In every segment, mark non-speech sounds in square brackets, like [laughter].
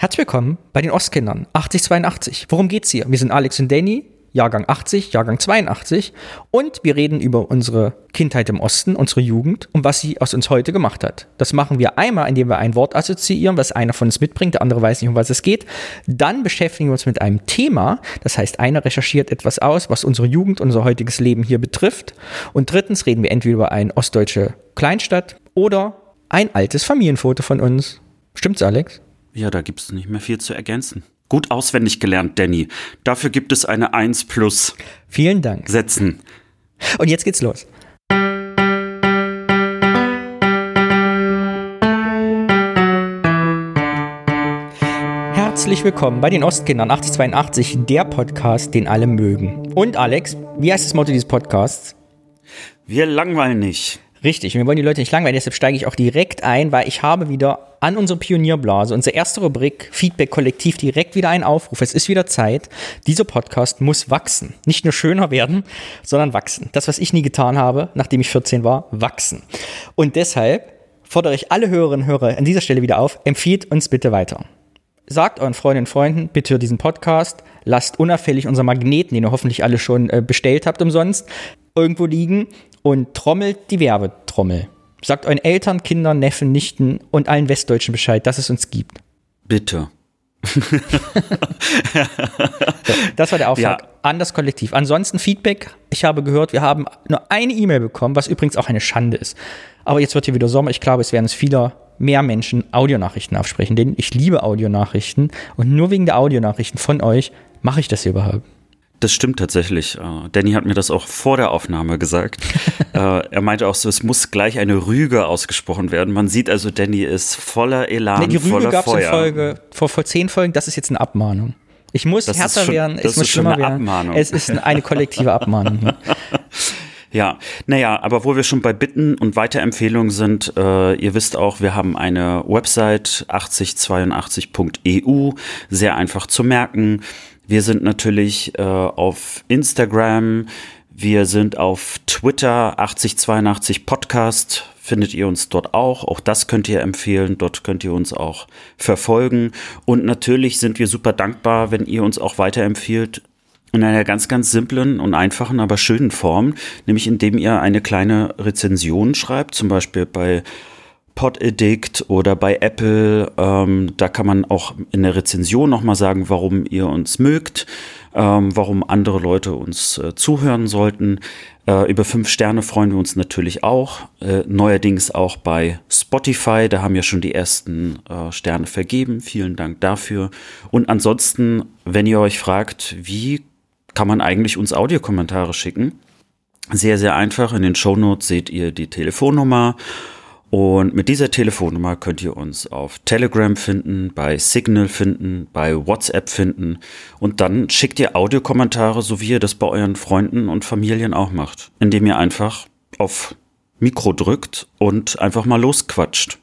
Herzlich willkommen bei den Ostkindern 8082. Worum geht's hier? Wir sind Alex und Danny, Jahrgang 80, Jahrgang 82 und wir reden über unsere Kindheit im Osten, unsere Jugend und was sie aus uns heute gemacht hat. Das machen wir einmal, indem wir ein Wort assoziieren, was einer von uns mitbringt, der andere weiß nicht, um was es geht. Dann beschäftigen wir uns mit einem Thema, das heißt, einer recherchiert etwas aus, was unsere Jugend, unser heutiges Leben hier betrifft. Und drittens reden wir entweder über eine ostdeutsche Kleinstadt oder ein altes Familienfoto von uns. Stimmt's, Alex? Ja, da gibt es nicht mehr viel zu ergänzen. Gut auswendig gelernt, Danny. Dafür gibt es eine 1 plus. Vielen Dank. Setzen. Und jetzt geht's los. Herzlich willkommen bei den Ostkindern 8082, der Podcast, den alle mögen. Und Alex, wie heißt das Motto dieses Podcasts? Wir langweilen nicht. Richtig, wir wollen die Leute nicht langweilen, deshalb steige ich auch direkt ein, weil ich habe wieder an unsere Pionierblase, unsere erste Rubrik Feedback Kollektiv direkt wieder einen Aufruf. Es ist wieder Zeit. Dieser Podcast muss wachsen. Nicht nur schöner werden, sondern wachsen. Das, was ich nie getan habe, nachdem ich 14 war, wachsen. Und deshalb fordere ich alle Hörerinnen und Hörer an dieser Stelle wieder auf, empfiehlt uns bitte weiter. Sagt euren Freundinnen und Freunden bitte diesen Podcast, lasst unauffällig unser Magneten, den ihr hoffentlich alle schon äh, bestellt habt umsonst, irgendwo liegen und trommelt die Werbetrommel. Sagt euren Eltern, Kindern, Neffen, Nichten und allen Westdeutschen Bescheid, dass es uns gibt. Bitte. so, das war der Auftrag ja. an das Kollektiv. Ansonsten Feedback. Ich habe gehört, wir haben nur eine E-Mail bekommen, was übrigens auch eine Schande ist. Aber jetzt wird hier wieder Sommer. Ich glaube, es werden es vieler mehr Menschen Audionachrichten aufsprechen, denn ich liebe Audionachrichten und nur wegen der Audionachrichten von euch mache ich das hier überhaupt. Das stimmt tatsächlich. Äh, Danny hat mir das auch vor der Aufnahme gesagt. [laughs] Äh, er meinte auch so, es muss gleich eine Rüge ausgesprochen werden. Man sieht also, Danny ist voller Elan, nee, die Rüge voller gab's Feuer. In Folge, vor, vor zehn Folgen, das ist jetzt eine Abmahnung. Ich muss das härter schon, werden, es muss schlimmer werden. Abmahnung. Es ist eine kollektive Abmahnung. [laughs] Ja, naja, aber wo wir schon bei Bitten und Weiterempfehlungen sind, äh, ihr wisst auch, wir haben eine Website 8082.eu, sehr einfach zu merken. Wir sind natürlich äh, auf Instagram, wir sind auf Twitter 8082 Podcast, findet ihr uns dort auch. Auch das könnt ihr empfehlen, dort könnt ihr uns auch verfolgen. Und natürlich sind wir super dankbar, wenn ihr uns auch weiterempfiehlt in einer ganz, ganz simplen und einfachen, aber schönen Form, nämlich indem ihr eine kleine Rezension schreibt, zum Beispiel bei Podaddict oder bei Apple. Ähm, da kann man auch in der Rezension nochmal sagen, warum ihr uns mögt, ähm, warum andere Leute uns äh, zuhören sollten. Äh, über fünf Sterne freuen wir uns natürlich auch. Äh, neuerdings auch bei Spotify. Da haben wir schon die ersten äh, Sterne vergeben. Vielen Dank dafür. Und ansonsten, wenn ihr euch fragt, wie kann man eigentlich uns Audiokommentare schicken? Sehr, sehr einfach. In den Shownotes seht ihr die Telefonnummer und mit dieser Telefonnummer könnt ihr uns auf Telegram finden, bei Signal finden, bei WhatsApp finden und dann schickt ihr Audiokommentare, so wie ihr das bei euren Freunden und Familien auch macht, indem ihr einfach auf Mikro drückt und einfach mal losquatscht.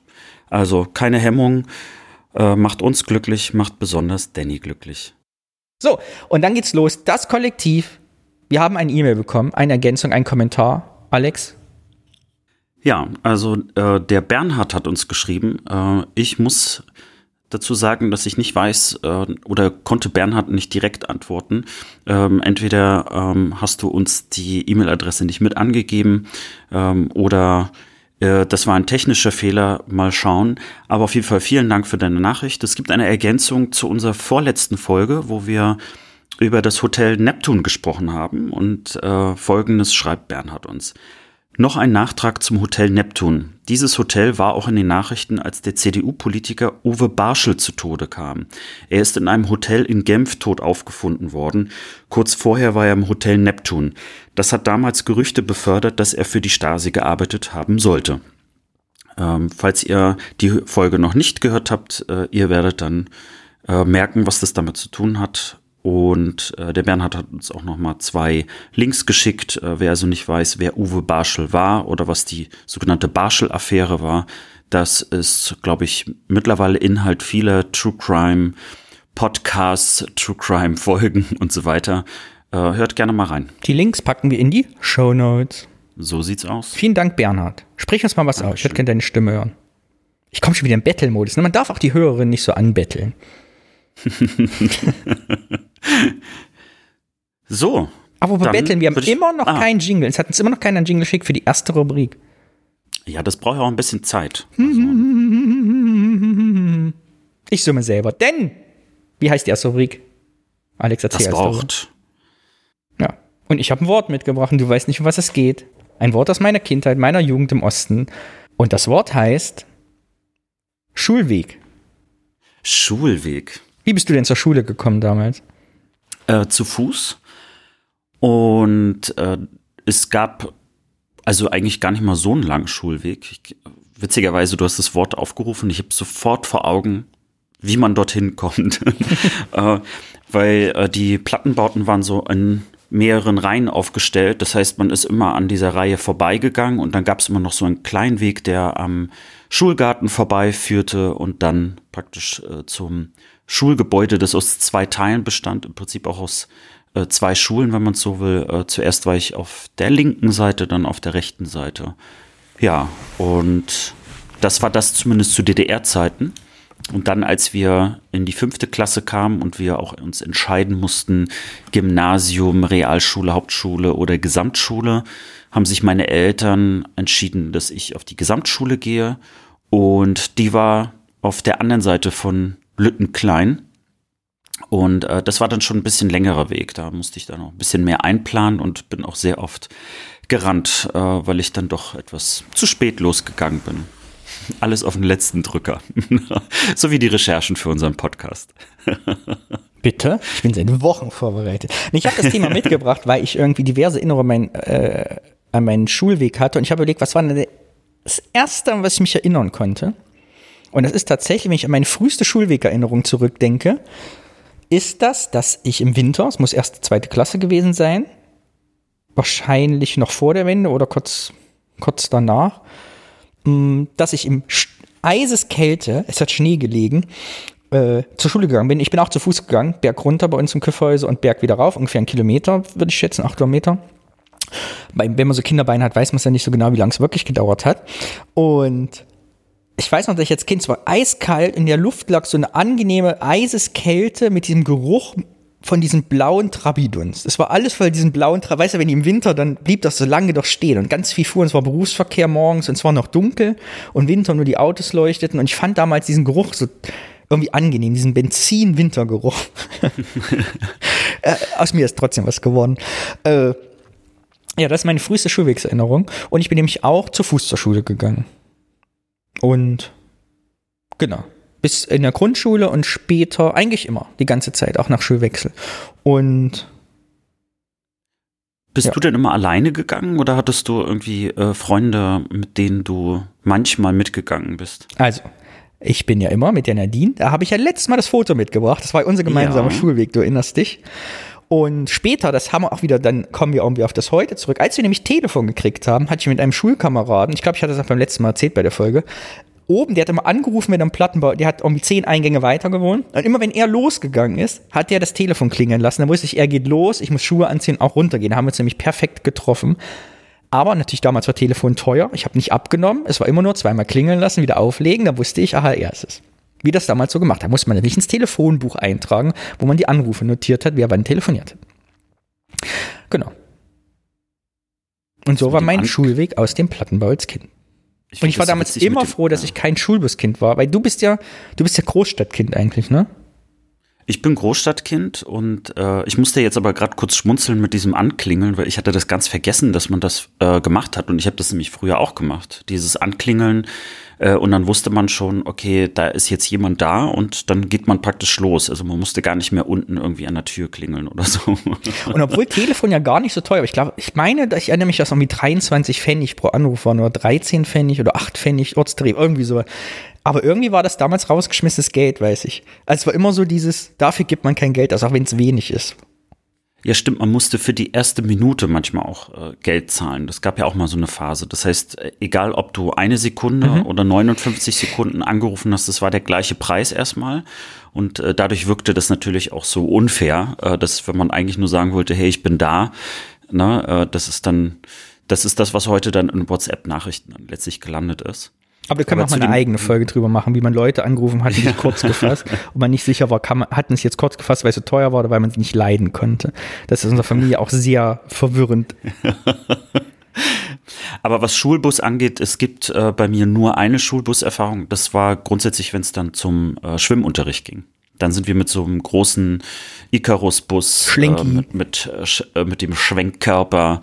Also keine Hemmung, äh, macht uns glücklich, macht besonders Danny glücklich. So, und dann geht's los. Das Kollektiv. Wir haben eine E-Mail bekommen, eine Ergänzung, einen Kommentar. Alex, ja, also äh, der Bernhard hat uns geschrieben. Äh, ich muss dazu sagen, dass ich nicht weiß äh, oder konnte Bernhard nicht direkt antworten. Ähm, entweder ähm, hast du uns die E-Mail-Adresse nicht mit angegeben ähm, oder äh, das war ein technischer Fehler. Mal schauen. Aber auf jeden Fall vielen Dank für deine Nachricht. Es gibt eine Ergänzung zu unserer vorletzten Folge, wo wir über das Hotel Neptun gesprochen haben und äh, folgendes schreibt Bernhard uns. Noch ein Nachtrag zum Hotel Neptun. Dieses Hotel war auch in den Nachrichten, als der CDU-Politiker Uwe Barschel zu Tode kam. Er ist in einem Hotel in Genf tot aufgefunden worden. Kurz vorher war er im Hotel Neptun. Das hat damals Gerüchte befördert, dass er für die Stasi gearbeitet haben sollte. Ähm, falls ihr die Folge noch nicht gehört habt, äh, ihr werdet dann äh, merken, was das damit zu tun hat. Und äh, der Bernhard hat uns auch noch mal zwei Links geschickt. Äh, wer also nicht weiß, wer Uwe Barschel war oder was die sogenannte Barschel-Affäre war, das ist, glaube ich, mittlerweile Inhalt vieler True Crime Podcasts, True Crime Folgen [laughs] und so weiter. Äh, hört gerne mal rein. Die Links packen wir in die Show Notes. So sieht's aus. Vielen Dank, Bernhard. Sprich uns mal was Dankeschön. aus. Ich hätte gerne deine Stimme hören. Ich komme schon wieder in Battle-Modus. Ne? Man darf auch die Hörerin nicht so anbetteln. [laughs] so. Aber bei Betteln, wir haben immer noch Ah. keinen Jingle. Es hat uns immer noch keiner einen Jingle geschickt für die erste Rubrik. Ja, das braucht ja auch ein bisschen Zeit. Ich summe selber. Denn, wie heißt die erste Rubrik? Alex, erzähl Das erst darüber. braucht. Ja. Und ich habe ein Wort mitgebracht und du weißt nicht, um was es geht. Ein Wort aus meiner Kindheit, meiner Jugend im Osten. Und das Wort heißt Schulweg. Schulweg. Wie bist du denn zur Schule gekommen damals? Äh, zu Fuß. Und äh, es gab also eigentlich gar nicht mal so einen langen Schulweg. Ich, witzigerweise, du hast das Wort aufgerufen. Ich habe sofort vor Augen, wie man dorthin kommt. [laughs] äh, weil äh, die Plattenbauten waren so in mehreren Reihen aufgestellt. Das heißt, man ist immer an dieser Reihe vorbeigegangen und dann gab es immer noch so einen kleinen Weg, der am Schulgarten vorbeiführte und dann praktisch äh, zum Schulgebäude, das aus zwei Teilen bestand, im Prinzip auch aus äh, zwei Schulen, wenn man es so will. Äh, zuerst war ich auf der linken Seite, dann auf der rechten Seite. Ja, und das war das zumindest zu DDR-Zeiten. Und dann, als wir in die fünfte Klasse kamen und wir auch uns entscheiden mussten, Gymnasium, Realschule, Hauptschule oder Gesamtschule, haben sich meine Eltern entschieden, dass ich auf die Gesamtschule gehe. Und die war auf der anderen Seite von Lüttenklein. Und äh, das war dann schon ein bisschen längerer Weg. Da musste ich dann noch ein bisschen mehr einplanen und bin auch sehr oft gerannt, äh, weil ich dann doch etwas zu spät losgegangen bin. [laughs] Alles auf den letzten Drücker. [laughs] so wie die Recherchen für unseren Podcast. [laughs] Bitte? Ich bin seit Wochen vorbereitet. Ich habe das Thema mitgebracht, weil ich irgendwie diverse Erinnerungen äh, an meinen Schulweg hatte. Und ich habe überlegt, was war denn das Erste, an was ich mich erinnern konnte? Und das ist tatsächlich, wenn ich an meine früheste Schulwegerinnerung zurückdenke, ist das, dass ich im Winter, es muss erste, zweite Klasse gewesen sein, wahrscheinlich noch vor der Wende oder kurz, kurz danach, mh, dass ich im Eiseskälte, es hat Schnee gelegen, äh, zur Schule gegangen bin. Ich bin auch zu Fuß gegangen, Berg runter bei uns im Küffhäuser und Berg wieder rauf, ungefähr einen Kilometer, würde ich schätzen, acht Kilometer. Wenn man so Kinderbeine hat, weiß man es ja nicht so genau, wie lange es wirklich gedauert hat. Und ich weiß noch, dass ich als Kind, es war eiskalt, in der Luft lag so eine angenehme Eiseskälte mit diesem Geruch von diesem blauen Trabidunst. Es war alles voll diesen blauen Trabi. Weißt du, wenn die im Winter, dann blieb das so lange doch stehen und ganz viel fuhren. Es war Berufsverkehr morgens und es war noch dunkel und Winter nur die Autos leuchteten und ich fand damals diesen Geruch so irgendwie angenehm, diesen Benzin-Wintergeruch. [laughs] äh, aus mir ist trotzdem was geworden. Äh, ja, das ist meine früheste Schulwegserinnerung und ich bin nämlich auch zu Fuß zur Schule gegangen. Und genau. Bis in der Grundschule und später, eigentlich immer, die ganze Zeit, auch nach Schulwechsel. Und Bist Ja. du denn immer alleine gegangen oder hattest du irgendwie äh, Freunde, mit denen du manchmal mitgegangen bist? also, ich bin ja immer mit der Nadine, da habe ich ja letztes Mal das Foto mitgebracht. Das war unser gemeinsamer Ja. Schulweg, du erinnerst dich. Und später, das haben wir auch wieder, dann kommen wir irgendwie auf das heute zurück. Als wir nämlich Telefon gekriegt haben, hatte ich mit einem Schulkameraden, ich glaube, ich hatte das auch beim letzten Mal erzählt bei der Folge, oben, der hat immer angerufen mit einem Plattenbau, der hat irgendwie zehn Eingänge weiter gewohnt. Und immer wenn er losgegangen ist, hat der das Telefon klingeln lassen. Dann wusste ich, er geht los, ich muss Schuhe anziehen, auch runtergehen. Da haben wir uns nämlich perfekt getroffen. Aber natürlich damals war Telefon teuer. Ich habe nicht abgenommen. Es war immer nur zweimal klingeln lassen, wieder auflegen. Da wusste ich, aha, er ist es. Wie das damals so gemacht. Da musste man natürlich ins Telefonbuch eintragen, wo man die Anrufe notiert hat, wer wann telefoniert hat. Genau. Und so war mein An- Schulweg aus dem Plattenbau als Kind. Und find ich war damals immer froh, dass ich kein Schulbuskind war, weil du bist ja, du bist ja Großstadtkind eigentlich, ne? Ich bin Großstadtkind und äh, ich musste jetzt aber gerade kurz schmunzeln mit diesem Anklingeln, weil ich hatte das ganz vergessen, dass man das äh, gemacht hat und ich habe das nämlich früher auch gemacht. Dieses Anklingeln äh, und dann wusste man schon, okay, da ist jetzt jemand da und dann geht man praktisch los. Also man musste gar nicht mehr unten irgendwie an der Tür klingeln oder so. [laughs] Und obwohl Telefon ja gar nicht so teuer, ich glaube, ich meine, ich erinnere mich, dass irgendwie 23 Pfennig pro Anruf waren oder 13 Pfennig oder 8 Pfennig Ortstarif, irgendwie so. Aber irgendwie war das damals rausgeschmissenes Geld, weiß ich. Also es war immer so dieses, dafür gibt man kein Geld aus, auch wenn es wenig ist. Ja, stimmt, man musste für die erste Minute manchmal auch äh, Geld zahlen. Das gab ja auch mal so eine Phase. Das heißt, äh, egal ob du eine Sekunde oder 59 Sekunden angerufen hast, das war der gleiche Preis erstmal. Und äh, dadurch wirkte das natürlich auch so unfair, äh, dass wenn man eigentlich nur sagen wollte, hey, ich bin da, ne, äh, das ist dann, das ist das, was heute dann in WhatsApp-Nachrichten letztlich gelandet ist. Aber da können wir auch mal eine eigene Folge drüber machen, wie man Leute angerufen hat, die sich kurz gefasst [laughs] und man nicht sicher war, kann man, hatten es jetzt kurz gefasst, weil es so teuer war oder weil man es nicht leiden konnte. Das ist in unserer Familie auch sehr verwirrend. [laughs] Aber was Schulbus angeht, es gibt äh, bei mir nur eine Schulbuserfahrung. Das war grundsätzlich, wenn es dann zum äh, Schwimmunterricht ging. Dann sind wir mit so einem großen Icarus-Bus äh, mit, mit, äh, mit dem Schwenkkörper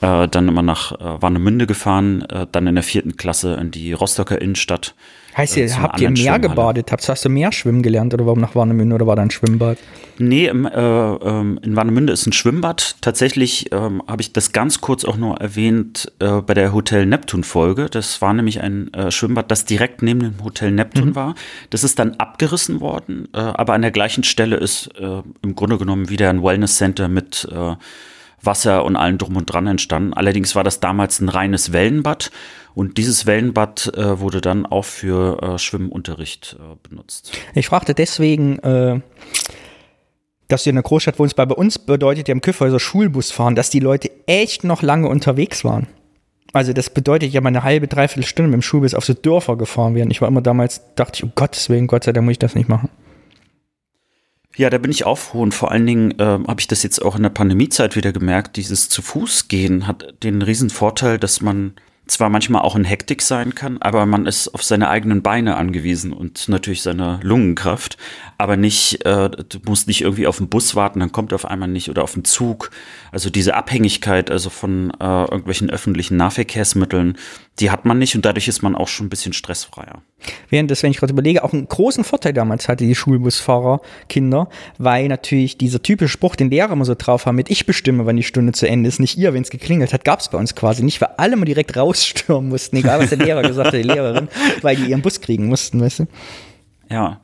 äh, dann immer nach äh, Warnemünde gefahren, äh, dann in der vierten Klasse in die Rostocker Innenstadt. Heißt ihr, habt ihr mehr gebadet? Habt, hast du mehr schwimmen gelernt oder warum nach Warnemünde oder war da ein Schwimmbad? Nee, im, äh, ähm, in Warnemünde ist ein Schwimmbad. Tatsächlich ähm, habe ich das ganz kurz auch nur erwähnt äh, bei der Hotel Neptun Folge. Das war nämlich ein äh, Schwimmbad, das direkt neben dem Hotel Neptun mhm. war. Das ist dann abgerissen worden, äh, aber an der gleichen Stelle ist äh, im Grunde genommen wieder ein Wellness Center mit äh, Wasser und allem drum und dran entstanden. Allerdings war das damals ein reines Wellenbad und dieses Wellenbad äh, wurde dann auch für äh, Schwimmunterricht äh, benutzt. Ich fragte deswegen, äh, dass du in der Großstadt wohnst, weil bei uns bedeutet ja im Küffhäuser Schulbus fahren, dass die Leute echt noch lange unterwegs waren. Also das bedeutet ja mal eine halbe, dreiviertel Stunde mit dem Schulbus auf so Dörfer gefahren werden. Ich war immer damals, dachte ich, um Gottes Willen, Gott sei Dank muss ich das nicht machen. Ja, da bin ich und vor allen Dingen äh, habe ich das jetzt auch in der Pandemiezeit wieder gemerkt. Dieses zu Fuß gehen hat den riesen Vorteil, dass man zwar manchmal auch in Hektik sein kann, aber man ist auf seine eigenen Beine angewiesen und natürlich seine Lungenkraft, aber nicht, äh, du musst nicht irgendwie auf den Bus warten, dann kommt auf einmal nicht oder auf den Zug. Also diese Abhängigkeit also von äh, irgendwelchen öffentlichen Nahverkehrsmitteln, die hat man nicht und dadurch ist man auch schon ein bisschen stressfreier. Während das, wenn ich gerade überlege, auch einen großen Vorteil damals hatte die Schulbusfahrer Kinder, weil natürlich dieser typische Spruch, den Lehrer immer so drauf haben, mit ich bestimme, wann die Stunde zu Ende ist, nicht ihr, wenn es geklingelt hat, gab es bei uns quasi nicht, weil alle mal direkt rausstürmen mussten, egal was der Lehrer gesagt hat, die Lehrerin, weil die ihren Bus kriegen mussten, weißt du? Ja,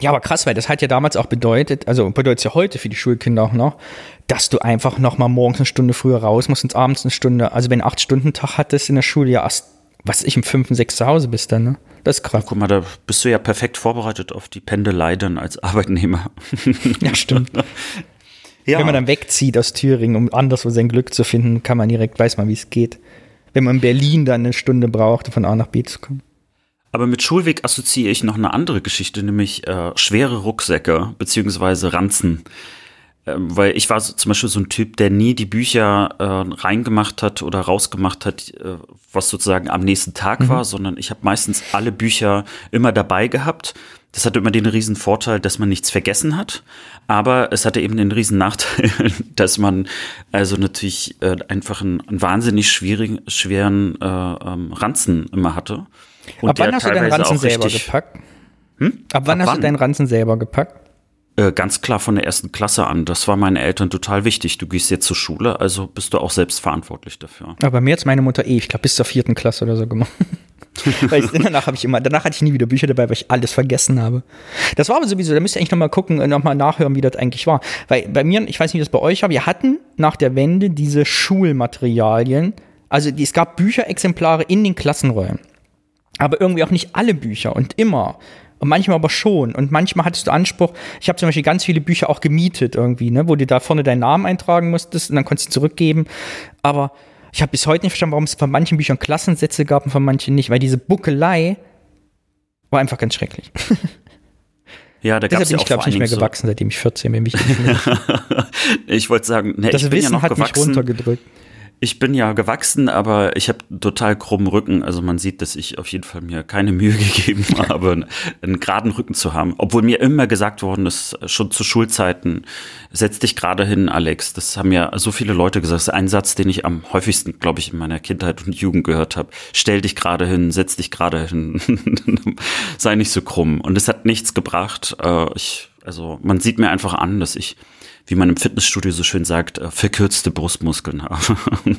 ja, aber krass, weil das hat ja damals auch bedeutet, also bedeutet es ja heute für die Schulkinder auch noch, dass du einfach noch mal morgens eine Stunde früher raus musst und abends eine Stunde, also wenn du acht Stunden Tag hattest in der Schule, ja erst, was ich, im fünften, sechs zu Hause bist dann, ne? Das ist krass. Guck mal, da bist du ja perfekt vorbereitet auf die Pendelei dann als Arbeitnehmer. [laughs] ja, stimmt. [laughs] ja. Wenn man dann wegzieht aus Thüringen, um anderswo sein Glück zu finden, kann man direkt, weiß man, wie es geht. Wenn man in Berlin dann eine Stunde braucht, von A nach B zu kommen. Aber mit Schulweg assoziiere ich noch eine andere Geschichte, nämlich äh, schwere Rucksäcke beziehungsweise Ranzen. Ähm, weil ich war so, zum Beispiel so ein Typ, der nie die Bücher äh, reingemacht hat oder rausgemacht hat, äh, was sozusagen am nächsten Tag mhm. war, sondern ich habe meistens alle Bücher immer dabei gehabt. Das hatte immer den riesen Vorteil, dass man nichts vergessen hat, aber es hatte eben den riesen Nachteil, [laughs] dass man also natürlich äh, einfach einen, einen wahnsinnig schwierigen, schweren äh, ähm, Ranzen immer hatte. Und Ab wann hast du deinen Ranzen selber gepackt? Hm? Ab wann Ab hast wann? du deinen Ranzen selber gepackt? Äh, ganz klar von der ersten Klasse an. Das war meinen Eltern total wichtig. Du gehst jetzt zur Schule, also bist du auch selbst verantwortlich dafür. Aber mir hat meine Mutter eh, ich glaube, bis zur vierten Klasse oder so gemacht. [laughs] weil ich, danach habe ich immer, danach hatte ich nie wieder Bücher dabei, weil ich alles vergessen habe. Das war aber sowieso, da müsst ihr eigentlich nochmal gucken, nochmal nachhören, wie das eigentlich war. Weil bei mir, ich weiß nicht, wie das bei euch war, wir hatten nach der Wende diese Schulmaterialien, also es gab Bücherexemplare in den Klassenräumen aber irgendwie auch nicht alle Bücher und immer. Und manchmal aber schon. Und manchmal hattest du Anspruch, ich habe zum Beispiel ganz viele Bücher auch gemietet irgendwie, ne, wo du da vorne deinen Namen eintragen musstest und dann konntest du zurückgeben. Aber ich habe bis heute nicht verstanden, warum es von manchen Büchern Klassensätze gab und von manchen nicht, weil diese Buckelei war einfach ganz schrecklich. [laughs] Ja, da gab es ja auch ich, glaube ich, nicht mehr gewachsen, seitdem ich 14 bin. [laughs] ich wollte sagen, ne, das ich Wissen ja noch hat gewachsen. mich runtergedrückt. Ich bin ja gewachsen, aber ich habe total krummen Rücken. Also man sieht, dass ich auf jeden Fall mir keine Mühe [laughs] gegeben habe, einen geraden Rücken zu haben. Obwohl mir immer gesagt worden ist, schon zu Schulzeiten, setz dich gerade hin, Alex. Das haben ja so viele Leute gesagt. Das ist ein Satz, den ich am häufigsten, glaube ich, in meiner Kindheit und Jugend gehört habe. Stell dich gerade hin, setz dich gerade hin. [laughs] Sei nicht so krumm. Und es hat nichts gebracht. Äh, ich, also man sieht mir einfach an, dass ich wie man im Fitnessstudio so schön sagt, äh, verkürzte Brustmuskeln haben. [laughs]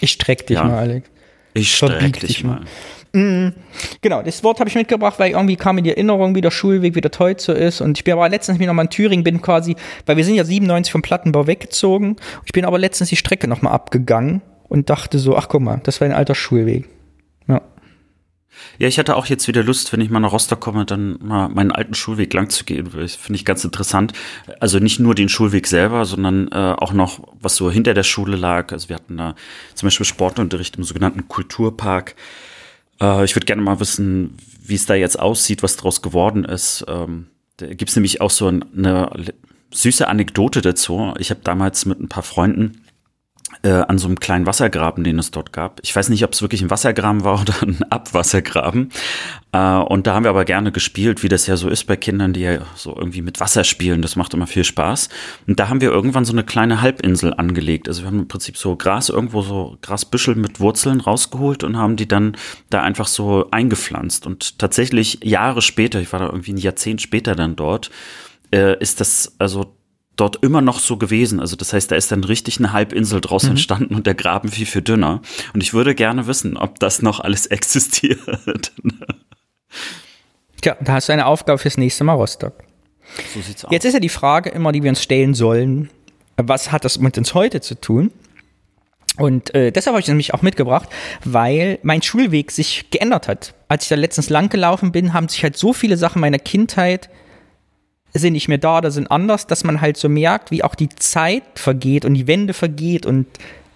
ich streck dich ja. mal, Alex. Ich streck dich, dich mal. mal. Mm, genau, das Wort habe ich mitgebracht, weil irgendwie kam mir die Erinnerung, wie der Schulweg, wie der heute so ist. Und ich bin aber letztens mich nochmal in Thüringen, bin quasi, weil wir sind ja 97 vom Plattenbau weggezogen. Ich bin aber letztens die Strecke nochmal abgegangen und dachte so, ach guck mal, das war ein alter Schulweg. Ja. Ich hatte auch jetzt wieder Lust, wenn ich mal nach Rostock komme, dann mal meinen alten Schulweg lang zu gehen. Finde ich ganz interessant. Also nicht nur den Schulweg selber, sondern äh, auch noch, was so hinter der Schule lag. Also wir hatten da zum Beispiel Sportunterricht im sogenannten Kulturpark. Äh, ich würde gerne mal wissen, wie es da jetzt aussieht, was daraus geworden ist. Ähm, da gibt es nämlich auch so eine süße Anekdote dazu. Ich habe damals mit ein paar Freunden äh, an so einem kleinen Wassergraben, den es dort gab. Ich weiß nicht, ob es wirklich ein Wassergraben war [laughs] oder ein Abwassergraben. Äh, und da haben wir aber gerne gespielt, wie das ja so ist bei Kindern, die ja so irgendwie mit Wasser spielen. Das macht immer viel Spaß. Und da haben wir irgendwann so eine kleine Halbinsel angelegt. Also wir haben im Prinzip so Gras irgendwo so Grasbüschel mit Wurzeln rausgeholt und haben die dann da einfach so eingepflanzt. Und tatsächlich Jahre später, ich war da irgendwie ein Jahrzehnt später dann dort, äh, ist das also dort immer noch so gewesen. Also das heißt, da ist dann richtig eine Halbinsel draus mhm. entstanden und der Graben viel, viel dünner. Und ich würde gerne wissen, ob das noch alles [laughs] existiert. Tja, da hast du eine Aufgabe fürs nächste Mal Rostock. So sieht's aus. Jetzt ist ja die Frage immer, die wir uns stellen sollen, was hat das mit uns heute zu tun? Und äh, deshalb habe ich es nämlich auch mitgebracht, weil mein Schulweg sich geändert hat. Als ich da letztens lang gelaufen bin, haben sich halt so viele Sachen meiner Kindheit sind nicht mehr da oder sind anders, dass man halt so merkt, wie auch die Zeit vergeht und die Wende vergeht und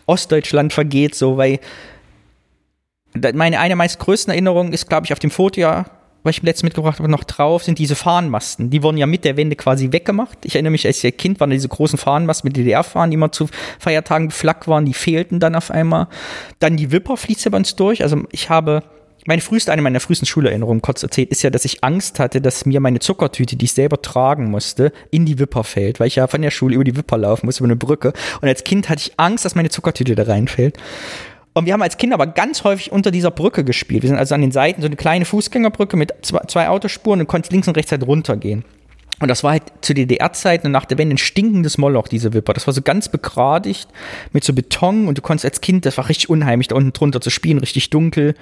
Ostdeutschland vergeht, so, weil meine eine meist größten Erinnerungen ist, glaube ich, auf dem Foto ja, was ich letztens mitgebracht habe, noch drauf, sind diese Fahnenmasten. Die wurden ja mit der Wende quasi weggemacht. Ich erinnere mich, als ich Kind waren diese großen Fahnenmasten mit DDR-Fahnen, die immer zu Feiertagen beflaggt waren, die fehlten dann auf einmal. Dann die Wipper fließt ja bei uns durch. Also ich habe meine früheste, eine meiner frühesten Schulerinnerungen, kurz erzählt, ist ja, dass ich Angst hatte, dass mir meine Zuckertüte, die ich selber tragen musste, in die Wipper fällt, weil ich ja von der Schule über die Wipper laufen musste, über eine Brücke. Und als Kind hatte ich Angst, dass meine Zuckertüte da reinfällt. Und wir haben als Kinder aber ganz häufig unter dieser Brücke gespielt. Wir sind also an den Seiten so eine kleine Fußgängerbrücke mit zwei, Autospuren und konnte links und rechts halt runtergehen. Und das war halt zu DDR-Zeiten und nach der Wende ein stinkendes Moloch, diese Wipper. Das war so ganz begradigt mit so Beton und du konntest als Kind, das war richtig unheimlich, da unten drunter zu spielen, richtig dunkel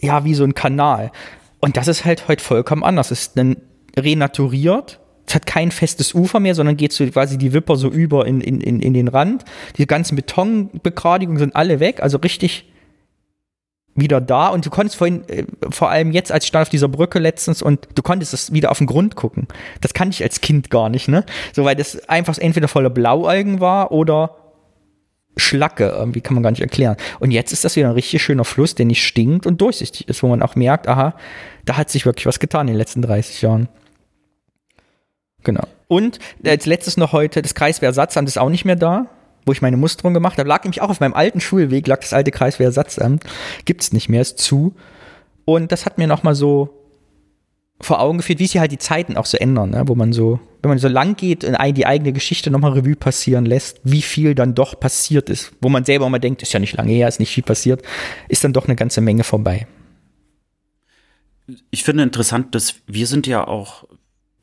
ja, wie so ein Kanal. Und das ist halt heute vollkommen anders. Es ist dann renaturiert. Es hat kein festes Ufer mehr, sondern geht so quasi die Wipper so über in, in, in, in den Rand. Die ganzen Betonbegradigungen sind alle weg, also richtig wieder da und du konntest vorhin, äh, vor allem jetzt, als ich stand auf dieser Brücke letztens und du konntest es wieder auf den Grund gucken. Das kannte ich als Kind gar nicht, ne? So, weil das einfach entweder voller Blaualgen war oder Schlacke, irgendwie kann man gar nicht erklären. Und jetzt ist das wieder ein richtig schöner Fluss, der nicht stinkt und durchsichtig ist, wo man auch merkt, aha, da hat sich wirklich was getan in den letzten 30 Jahren. Genau. Und als letztes noch heute, das Kreiswehrersatzamt ist auch nicht mehr da, wo ich meine Musterung gemacht habe. Lag nämlich auch auf meinem alten Schulweg, lag das alte Kreiswehrersatzamt. Gibt's nicht mehr, ist zu. Und das hat mir nochmal so vor Augen geführt, wie sich halt die Zeiten auch so ändern, ne? wo man so, wenn man so lang geht und die eigene Geschichte nochmal Revue passieren lässt, wie viel dann doch passiert ist, wo man selber immer denkt, ist ja nicht lange her, ist nicht viel passiert, ist dann doch eine ganze Menge vorbei. Ich finde interessant, dass wir sind ja auch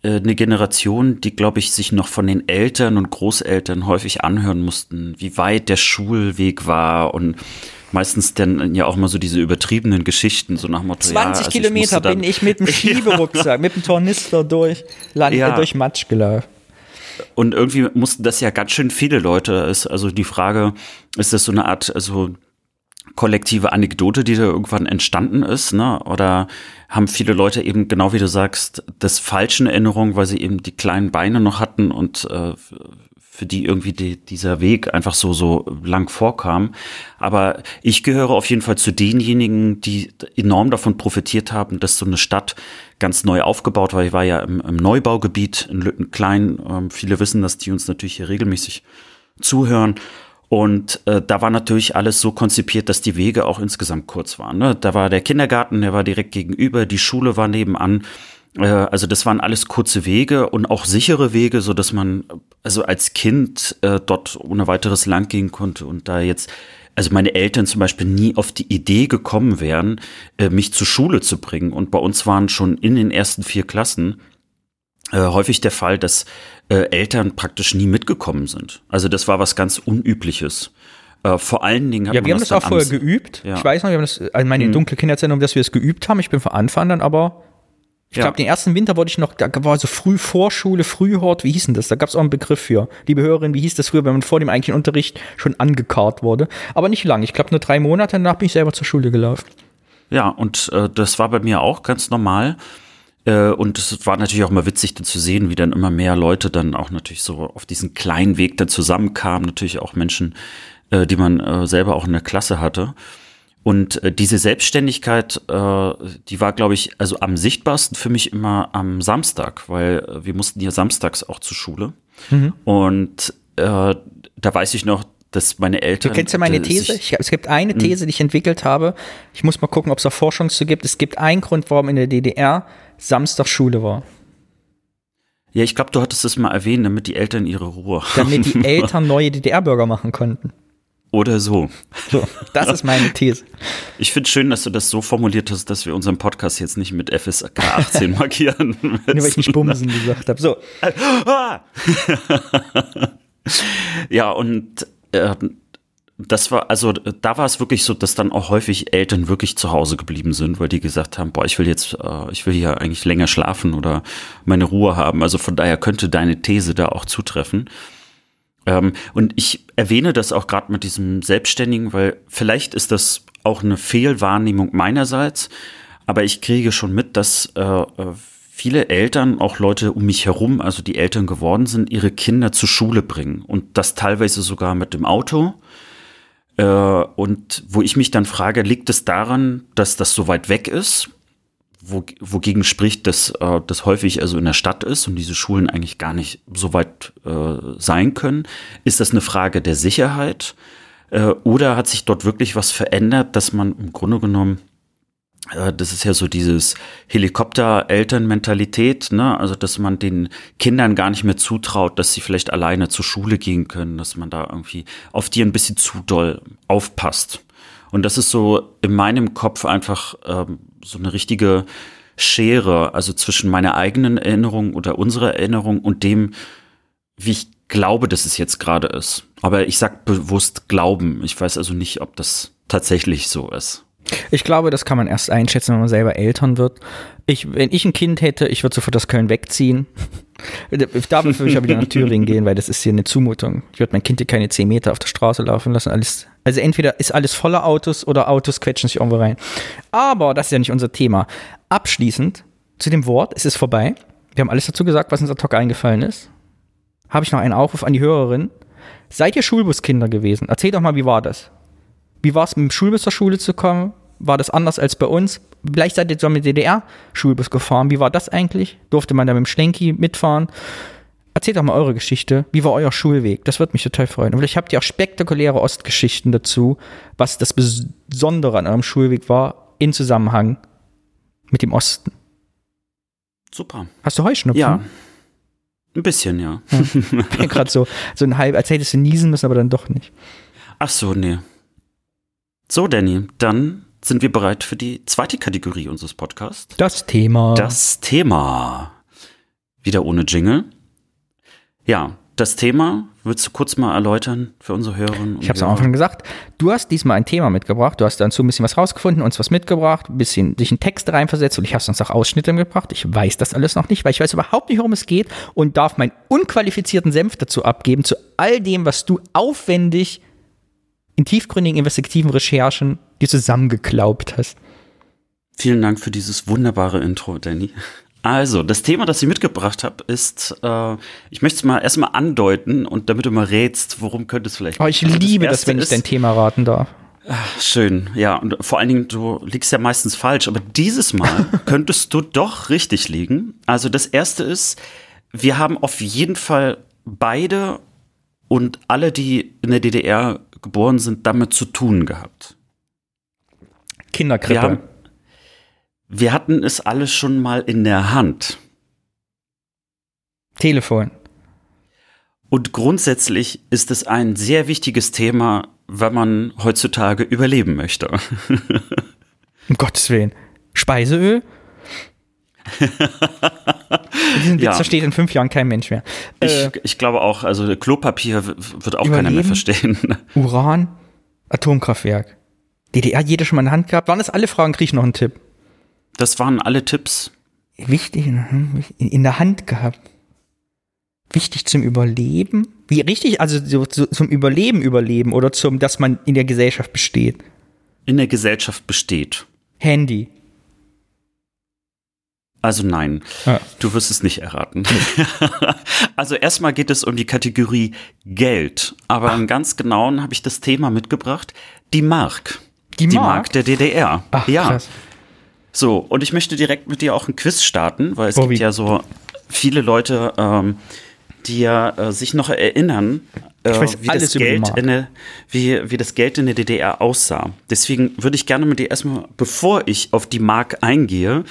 eine Generation, die, glaube ich, sich noch von den Eltern und Großeltern häufig anhören mussten, wie weit der Schulweg war und meistens dann ja auch mal so diese übertriebenen Geschichten, so nach Motto. 20 ja, also Kilometer ich bin ich mit dem [laughs] Schieberucksack, mit dem Tornister durch, Land, ja. durch Matsch gelaufen. Und irgendwie mussten das ja ganz schön viele Leute, ist also die Frage, ist das so eine Art, also kollektive Anekdote, die da irgendwann entstanden ist, ne? Oder haben viele Leute eben, genau wie du sagst, das falschen Erinnerung, weil sie eben die kleinen Beine noch hatten und äh, für die irgendwie die, dieser Weg einfach so, so lang vorkam. Aber ich gehöre auf jeden Fall zu denjenigen, die enorm davon profitiert haben, dass so eine Stadt ganz neu aufgebaut war. Ich war ja im, im Neubaugebiet in Lüttenklein. Ähm, viele wissen das, die uns natürlich hier regelmäßig zuhören. Und äh, da war natürlich alles so konzipiert, dass die Wege auch insgesamt kurz waren. Ne? Da war der Kindergarten, der war direkt gegenüber, die Schule war nebenan. Äh, also das waren alles kurze Wege und auch sichere Wege, so dass man also als Kind äh, dort ohne weiteres lang gehen konnte und da jetzt also meine Eltern zum Beispiel nie auf die Idee gekommen wären, äh, mich zur Schule zu bringen. Und bei uns waren schon in den ersten vier Klassen äh, häufig der Fall, dass äh, Eltern praktisch nie mitgekommen sind. Also das war was ganz Unübliches. Äh, vor allen Dingen hat Ja, wir haben das, das auch vorher geübt. Ja. Ich weiß noch, wir haben das, also meine mhm. dunkle Kinderzeitung, dass wir es geübt haben. Ich bin von Anfang an aber ich ja. glaube, den ersten Winter wollte ich noch, da war so früh Vorschule, Frühhort, wie hieß denn das? Da gab es auch einen Begriff für. Liebe Hörerin, wie hieß das früher, wenn man vor dem eigentlichen Unterricht schon angekarrt wurde? Aber nicht lang. Ich glaube, nur drei Monate danach bin ich selber zur Schule gelaufen. Ja, und äh, das war bei mir auch ganz normal. Äh, und es war natürlich auch mal witzig dann zu sehen, wie dann immer mehr Leute dann auch natürlich so auf diesen kleinen Weg dann zusammenkamen. Natürlich auch Menschen, äh, die man äh, selber auch in der Klasse hatte. Und diese Selbstständigkeit, die war, glaube ich, also am sichtbarsten für mich immer am Samstag, weil wir mussten ja samstags auch zur Schule. Mhm. Und äh, da weiß ich noch, dass meine Eltern. Du kennst ja meine These. Ich, es gibt eine hm? These, die ich entwickelt habe. Ich muss mal gucken, ob es da Forschung zu gibt. Es gibt einen Grund, warum in der DDR Samstag Schule war. Ja, ich glaube, du hattest es mal erwähnt, damit die Eltern ihre Ruhe haben. [laughs] Damit die Eltern neue DDR-Bürger machen konnten. Oder so. So, das ist meine [laughs] These. Ich finde schön, dass du das so formuliert hast, dass wir unseren Podcast jetzt nicht mit FSK 18 [laughs] markieren. Nur weil ich nicht Bumsen gesagt habe. So. ja, und äh, das war, also da war es wirklich so, dass dann auch häufig Eltern wirklich zu Hause geblieben sind, weil die gesagt haben, boah, ich will jetzt, äh, ich will hier eigentlich länger schlafen oder meine Ruhe haben. Also von daher könnte deine These da auch zutreffen. Ähm, und ich erwähne das auch gerade mit diesem Selbstständigen, weil vielleicht ist das auch eine Fehlwahrnehmung meinerseits, aber ich kriege schon mit, dass äh, äh viele Eltern, auch Leute um mich herum, also die Eltern geworden sind, ihre Kinder zur Schule bringen und das teilweise sogar mit dem Auto äh, und wo ich mich dann frage, liegt es daran, dass das so weit weg ist? Wo, wogegen spricht, dass äh, das häufig also in der Stadt ist und diese Schulen eigentlich gar nicht so weit äh, sein können? Ist das eine Frage der Sicherheit? Äh, oder hat sich dort wirklich was verändert, dass man im Grunde genommen das ist ja so dieses Helikopter-Eltern-Mentalität, ne? Also, dass man den Kindern gar nicht mehr zutraut, dass sie vielleicht alleine zur Schule gehen können, dass man da irgendwie auf die ein bisschen zu doll aufpasst. Und das ist so in meinem Kopf einfach ähm, so eine richtige Schere, also zwischen meiner eigenen Erinnerung oder unserer Erinnerung und dem, wie ich glaube, dass es jetzt gerade ist. Aber ich sag bewusst glauben. Ich weiß also nicht, ob das tatsächlich so ist. Ich glaube, das kann man erst einschätzen, wenn man selber Eltern wird. Ich, wenn ich ein Kind hätte, ich würde sofort aus Köln wegziehen. da würde ich ja wieder nach Thüringen gehen, weil das ist hier eine Zumutung. Ich würde mein Kind hier keine 10 Meter auf der Straße laufen lassen. Alles, also entweder ist alles voller Autos oder Autos quetschen sich irgendwo rein. Aber das ist ja nicht unser Thema. Abschließend zu dem Wort, es ist vorbei. Wir haben alles dazu gesagt, was uns ad hoc eingefallen ist. Habe ich noch einen Aufruf an die Hörerin. Seid ihr Schulbuskinder gewesen? Erzählt doch mal, wie war das? Wie war es, mit dem Schulbus zur Schule zu kommen? War das anders als bei uns? Vielleicht seid ihr so mit DDR-Schulbus gefahren. Wie war das eigentlich? Durfte man da mit dem Schlenki mitfahren? Erzählt doch mal eure Geschichte. Wie war euer Schulweg? Das würde mich total freuen. Und vielleicht habt ihr auch spektakuläre Ostgeschichten dazu, was das Besondere an eurem Schulweg war, in Zusammenhang mit dem Osten. Super. Hast du Heuschnupfen? Ja. Ein bisschen, ja. ja. [laughs] Gerade so, so ein halb, als hättest du niesen müssen, aber dann doch nicht. Ach so, nee. So, Danny, dann sind wir bereit für die zweite Kategorie unseres Podcasts. Das Thema. Das Thema. Wieder ohne Jingle. Ja, das Thema würdest du kurz mal erläutern für unsere Hörerinnen? Ich habe es am Anfang gesagt. Du hast diesmal ein Thema mitgebracht. Du hast dazu ein bisschen was rausgefunden, uns was mitgebracht, ein bisschen dich in Text reinversetzt und ich habe uns auch Ausschnitte mitgebracht. Ich weiß das alles noch nicht, weil ich weiß überhaupt nicht, worum es geht und darf meinen unqualifizierten Senf dazu abgeben, zu all dem, was du aufwendig in tiefgründigen investigativen Recherchen dir zusammengeklaubt hast. Vielen Dank für dieses wunderbare Intro, Danny. Also, das Thema, das ich mitgebracht habe, ist, äh, ich möchte es mal erstmal andeuten und damit du mal rätst, worum könnte es vielleicht Oh, ich also liebe das, das wenn ich dein Thema raten darf. Schön, ja. Und vor allen Dingen, du liegst ja meistens falsch, aber dieses Mal [laughs] könntest du doch richtig liegen. Also das erste ist, wir haben auf jeden Fall beide und alle, die in der DDR geboren sind, damit zu tun gehabt. Kinderkrippe. Wir, haben, wir hatten es alles schon mal in der Hand. Telefon. Und grundsätzlich ist es ein sehr wichtiges Thema, wenn man heutzutage überleben möchte. [laughs] um Gottes Willen. Speiseöl? [laughs] Diesen Witz ja. versteht in fünf Jahren kein Mensch mehr. Ich, äh, ich glaube auch, also Klopapier wird auch keiner mehr verstehen. [laughs] Uran, Atomkraftwerk. DDR jeder schon mal in der Hand gehabt. Waren das alle Fragen? Kriege ich noch einen Tipp? Das waren alle Tipps. Wichtig in der Hand gehabt. Wichtig zum Überleben? Wie richtig? Also so, so, zum Überleben überleben oder zum, dass man in der Gesellschaft besteht? In der Gesellschaft besteht. Handy. Also nein, ja. du wirst es nicht erraten. [laughs] also erstmal geht es um die Kategorie Geld, aber Ach. im ganz genauen habe ich das Thema mitgebracht, die Mark. Die Die Mark? Mark der DDR. Ach, ja. krass. So, und ich möchte direkt mit dir auch ein Quiz starten, weil es Oh, gibt ja so viele Leute, ähm, die ja äh, sich noch erinnern, äh, das Geld in der, wie das Geld in der DDR aussah. Deswegen würde ich gerne mit dir erstmal, bevor ich auf die Mark eingehe,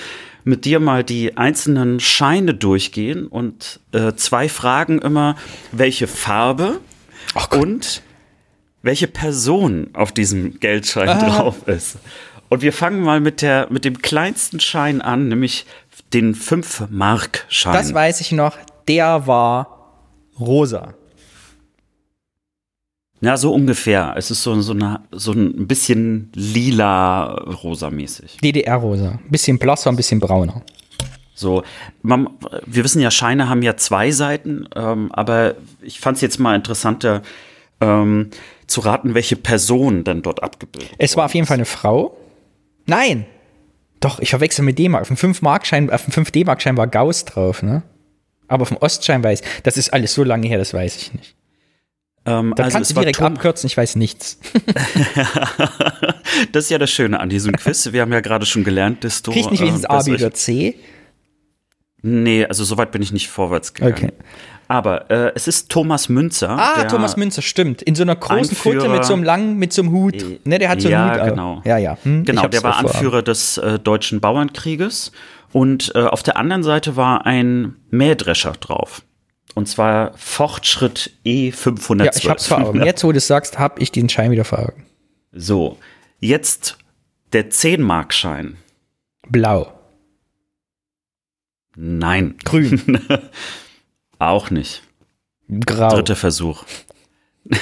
mit dir mal die einzelnen Scheine durchgehen und äh, zwei Fragen immer, welche Farbe Gott. und welche Person auf diesem Geldschein Ah. drauf ist. Und wir fangen mal mit, der, mit dem kleinsten Schein an, nämlich den 5-Mark-Schein. Das weiß ich noch. Der war rosa. Ja, so ungefähr. Es ist so, so, eine, so ein bisschen lila-rosa-mäßig. DDR-rosa. Bisschen blasser, ein bisschen brauner. So, man, wir wissen ja, Scheine haben ja zwei Seiten, ähm, aber ich fand es jetzt mal interessanter ähm, zu raten, welche Person dann dort abgebildet Es war auf jeden Fall eine Frau. Nein! Doch, ich verwechsel mit D-Mark. Auf dem 5-Mark-Schein, auf dem 5-D-Mark-Schein war Gauss drauf, ne? Aber auf dem Ostschein weiß das ist alles so lange her, das weiß ich nicht. Ähm, Da also kannst du direkt Tom- abkürzen, ich weiß nichts. [laughs] Das ist ja das Schöne an diesem Quiz. Wir haben ja gerade schon gelernt, dass du. Krieg ich nicht wenigstens äh, A, B oder C? Nee, also soweit bin ich nicht vorwärts gegangen. Okay. Aber äh, es ist Thomas Münzer. Ah, Thomas Münzer, stimmt. In so einer großen Einführer- Kutte mit so einem langen, mit so einem Hut. Ne, der hat so einen ja, Hut. auf. genau. Ja, ja. Hm, Genau, der war. Anführer des äh, deutschen Bauernkrieges. Und äh, auf der anderen Seite war ein Mähdrescher drauf. Und zwar Fortschritt E512. Ja, ich hab's vor Augen. Jetzt, wo du das sagst, hab ich den Schein wieder vor Augen. So, jetzt der 10-Markschein. Blau. Nein, Grün. [laughs] auch nicht. Grau. Dritter Versuch. [laughs]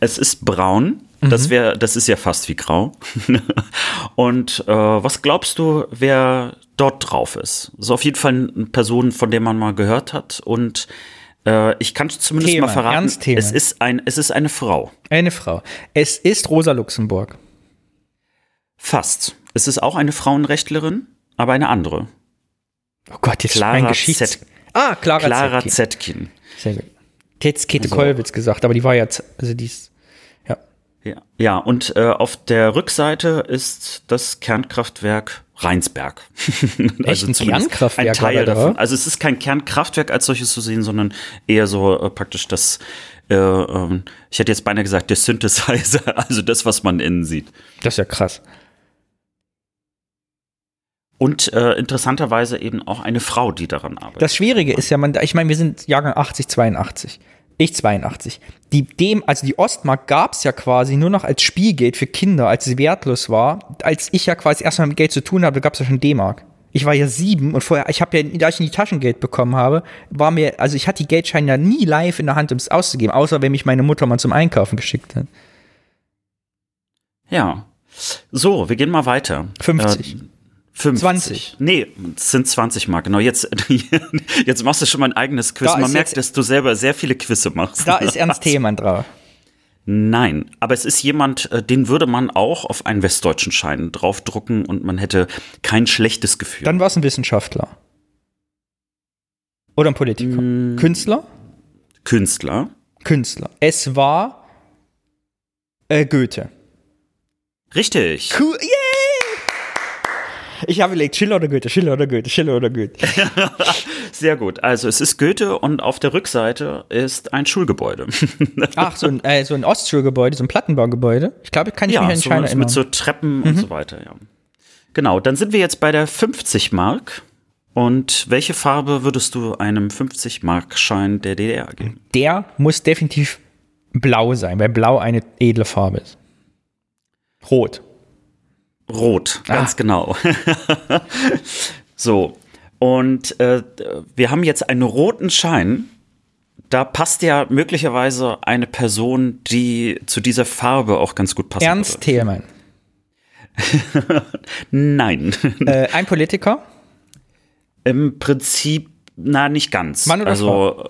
es ist braun. Mhm. Das wäre, das ist ja fast wie grau. [laughs] Und äh, was glaubst du, wer dort drauf ist? So auf jeden Fall eine Person, von der man mal gehört hat. Und äh, ich kann zumindest Thema, mal verraten, es ist ein, es ist eine Frau. Eine Frau. Es ist Rosa Luxemburg. Fast. Es ist auch eine Frauenrechtlerin, aber eine andere. Oh Gott, jetzt Clara mein Geschichts... Z. Ah, Clara, Clara Zetkin. Zetkin. Sehr gut. Jetzt Käthe So. Kollwitz gesagt, aber die war jetzt, also die ist, ja. Ja, und äh, auf der Rückseite ist das Kernkraftwerk Rheinsberg. [laughs] also ein Kernkraftwerk Ein Teil da davon. Also es ist kein Kernkraftwerk als solches zu sehen, sondern eher so äh, praktisch das, äh, ähm, ich hätte jetzt beinahe gesagt, der Synthesizer, [laughs] also das, was man innen sieht. Das ist ja krass. Und äh, interessanterweise eben auch eine Frau, die daran arbeitet. Das Schwierige ist ja, man, ich meine, wir sind Jahrgang 80, 82. Ich 82. Die dem, also die Ostmark gab es ja quasi nur noch als Spielgeld für Kinder, als es wertlos war. Als ich ja quasi erstmal mit Geld zu tun habe, gab es ja schon D-Mark. Ich war ja sieben und vorher, ich habe ja, da ich nie Taschengeld bekommen habe, war mir, also ich hatte die Geldscheine ja nie live in der Hand, um es auszugeben, außer wenn mich meine Mutter mal zum Einkaufen geschickt hat. Ja. So, wir gehen mal weiter. 50. Äh, 50. 20. Nee, es sind 20 Mark. Genau, jetzt, [laughs] jetzt machst du schon mein eigenes Quiz. Da Man merkt, dass du selber sehr viele Quizze machst. Da ist Ernst [laughs] Thälmann drauf. Nein, aber es ist jemand, äh, den würde man auch auf einen westdeutschen Schein draufdrucken und man hätte kein schlechtes Gefühl. Dann war es ein Wissenschaftler. Oder ein Politiker. Mm. Künstler? Künstler. Künstler. Es war äh, Goethe. Richtig. Cool. Yay! Ich habe überlegt, Schiller oder Goethe, Schiller oder Goethe, Schiller oder Goethe. [laughs] Sehr gut. Also es ist Goethe und auf der Rückseite ist ein Schulgebäude. [laughs] Ach, so ein, äh, so ein Ostschulgebäude, so ein Plattenbaugebäude. Ich glaube, kann ich mich an ja, so, mit erinnern. so Treppen und so weiter, ja. Genau, dann sind wir jetzt bei der 50 Mark. Und welche Farbe würdest du einem 50 Mark Schein der DDR geben? Der muss definitiv blau sein, weil blau eine edle Farbe ist. Rot. Rot, ganz Ah. genau. [laughs] so, und äh, wir haben jetzt einen roten Schein. Da passt ja möglicherweise eine Person, die zu dieser Farbe auch ganz gut passen Ernst Thälmann. [laughs] Nein, Äh, ein Politiker. im Prinzip, na, nicht ganz. Mann oder also äh,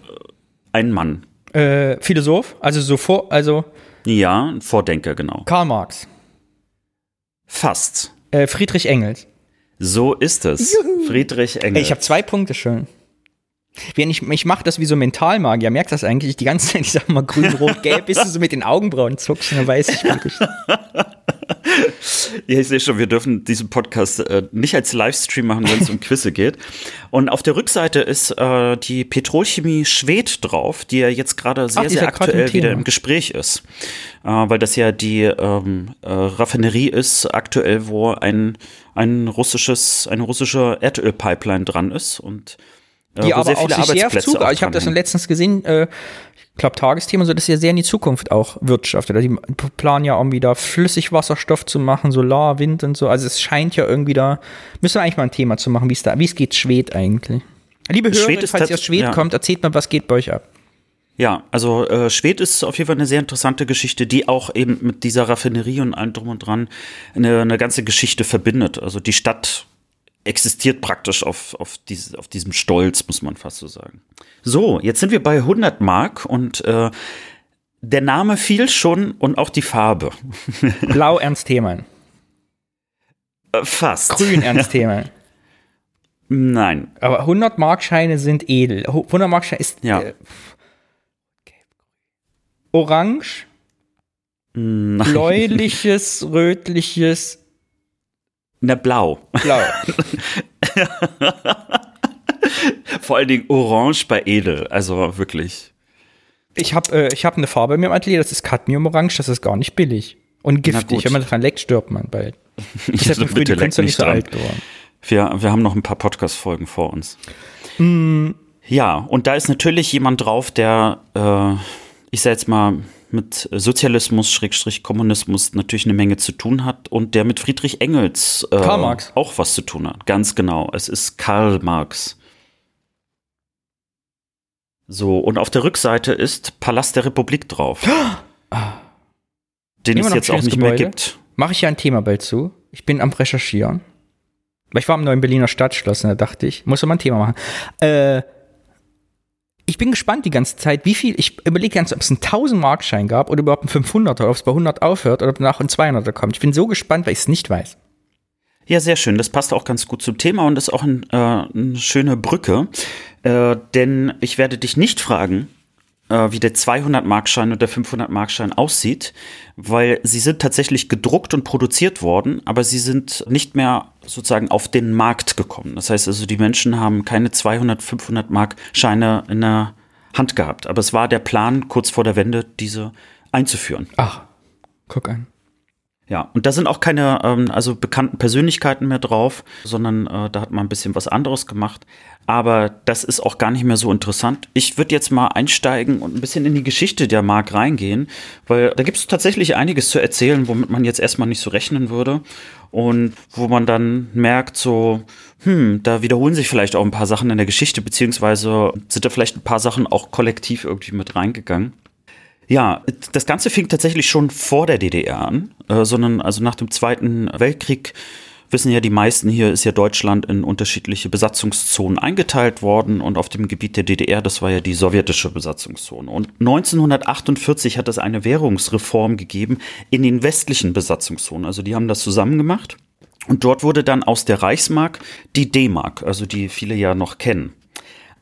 ein Mann. Äh, Philosoph. Also so vor, also Ja, ein Vordenker, genau. Karl Marx. Fast. Äh, Friedrich Engels. So ist es. Friedrich Ey, Engels. ich habe zwei Punkte schon. Wenn ich, ich mache das wie so Mentalmagier, merkt das eigentlich die ganze Zeit, ich sag mal grün, rot, [laughs] gelb, bis du so mit den Augenbrauen zuckst und dann weiß ich wirklich. [laughs] Ja, ich sehe schon, wir dürfen diesen Podcast äh, nicht als Livestream machen, wenn es um Quizze geht. Und auf der Rückseite ist äh, die Petrolchemie Schwed drauf, die ja jetzt gerade sehr, Ach, sehr aktuell im wieder im Gespräch ist. Äh, weil das ja die ähm, äh, Raffinerie ist, aktuell, wo ein, ein russisches, eine russische Erdölpipeline dran ist und die aber auch sich sehr auf Zug. Ich habe das letztens gesehen, äh, ich glaube Tagesthema, so dass sie sehr in die Zukunft auch wirtschaftet. Also die planen ja auch wieder Flüssigwasserstoff zu machen, Solar, Wind und so. Also es scheint ja irgendwie da, müssen wir eigentlich mal ein Thema zu machen, wie es da, wie es geht Schwed eigentlich. Liebe Hörer, falls ihr aus Schwed ja. kommt, erzählt mal, was geht bei euch ab. Ja, also äh, Schwed ist auf jeden Fall eine sehr interessante Geschichte, die auch eben mit dieser Raffinerie und allem drum und dran eine, eine ganze Geschichte verbindet. Also die Stadt existiert praktisch auf, auf, diese, auf diesem Stolz, muss man fast so sagen. So, jetzt sind wir bei 100 Mark und äh, der Name fiel schon und auch die Farbe. [laughs] Blau Ernst Themann. Äh, fast. Grün [laughs] Ernst Themann. Nein. Aber 100 Markscheine sind edel. 100 Markscheine ist Ja. äh, orange, Nein. bläuliches, rötliches, Na, blau. blau. [laughs] Vor allen Dingen orange bei Edel. Also wirklich. Ich habe äh, ich hab eine Farbe in meinem Atelier, das ist Cadmium-Orange, das ist gar nicht billig. Und giftig. Wenn man dran leckt, stirbt man bald. Ich Also früh, die Künstler nicht so dran. alt geworden. Wir, wir haben noch ein paar Podcast-Folgen vor uns. Mm. Ja, und da ist natürlich jemand drauf, der, äh, ich sag jetzt mal, mit Sozialismus, Schrägstrich Kommunismus natürlich eine Menge zu tun hat und der mit Friedrich Engels äh, Karl Marx. auch was zu tun hat. Ganz genau. Es ist Karl Marx. So, und auf der Rückseite ist Palast der Republik drauf. Den Immer es jetzt auch nicht mehr Gebäude. gibt. Mache ich ja ein Thema bald zu. Ich bin am Recherchieren. Weil ich war am neuen Berliner Stadtschloss und da dachte ich, muss mal ein Thema machen. Äh, ich bin gespannt die ganze Zeit, wie viel, ich überlege ganz, ob es einen 1000 Markschein gab oder überhaupt einen 500er, ob es bei 100 aufhört oder ob danach ein 200er kommt. Ich bin so gespannt, weil ich es nicht weiß. Ja, sehr schön. Das passt auch ganz gut zum Thema und ist auch ein, äh, eine schöne Brücke. Äh, denn ich werde dich nicht fragen, wie der 200-Markschein und der 500-Markschein aussieht, weil sie sind tatsächlich gedruckt und produziert worden, aber sie sind nicht mehr sozusagen auf den Markt gekommen. Das heißt also, die Menschen haben keine 200, 500 Mark-Scheine in der Hand gehabt. Aber es war der Plan, kurz vor der Wende diese einzuführen. Ach, guck an. Ja, und da sind auch keine ähm, also bekannten Persönlichkeiten mehr drauf, sondern äh, da hat man ein bisschen was anderes gemacht. Aber das ist auch gar nicht mehr so interessant. Ich würde jetzt mal einsteigen und ein bisschen in die Geschichte der Mark reingehen, weil da gibt es tatsächlich einiges zu erzählen, womit man jetzt erstmal nicht so rechnen würde. Und wo man dann merkt, so, hm, da wiederholen sich vielleicht auch ein paar Sachen in der Geschichte, beziehungsweise sind da vielleicht ein paar Sachen auch kollektiv irgendwie mit reingegangen. Ja, das Ganze fing tatsächlich schon vor der DDR an, äh, sondern also nach dem Zweiten Weltkrieg wissen ja die meisten hier, ist ja Deutschland in unterschiedliche Besatzungszonen eingeteilt worden und auf dem Gebiet der DDR, das war ja die sowjetische Besatzungszone. Und 1948 hat es eine Währungsreform gegeben in den westlichen Besatzungszonen. Also die haben das zusammen gemacht. Und dort wurde dann aus der Reichsmark die D-Mark, also die viele ja noch kennen.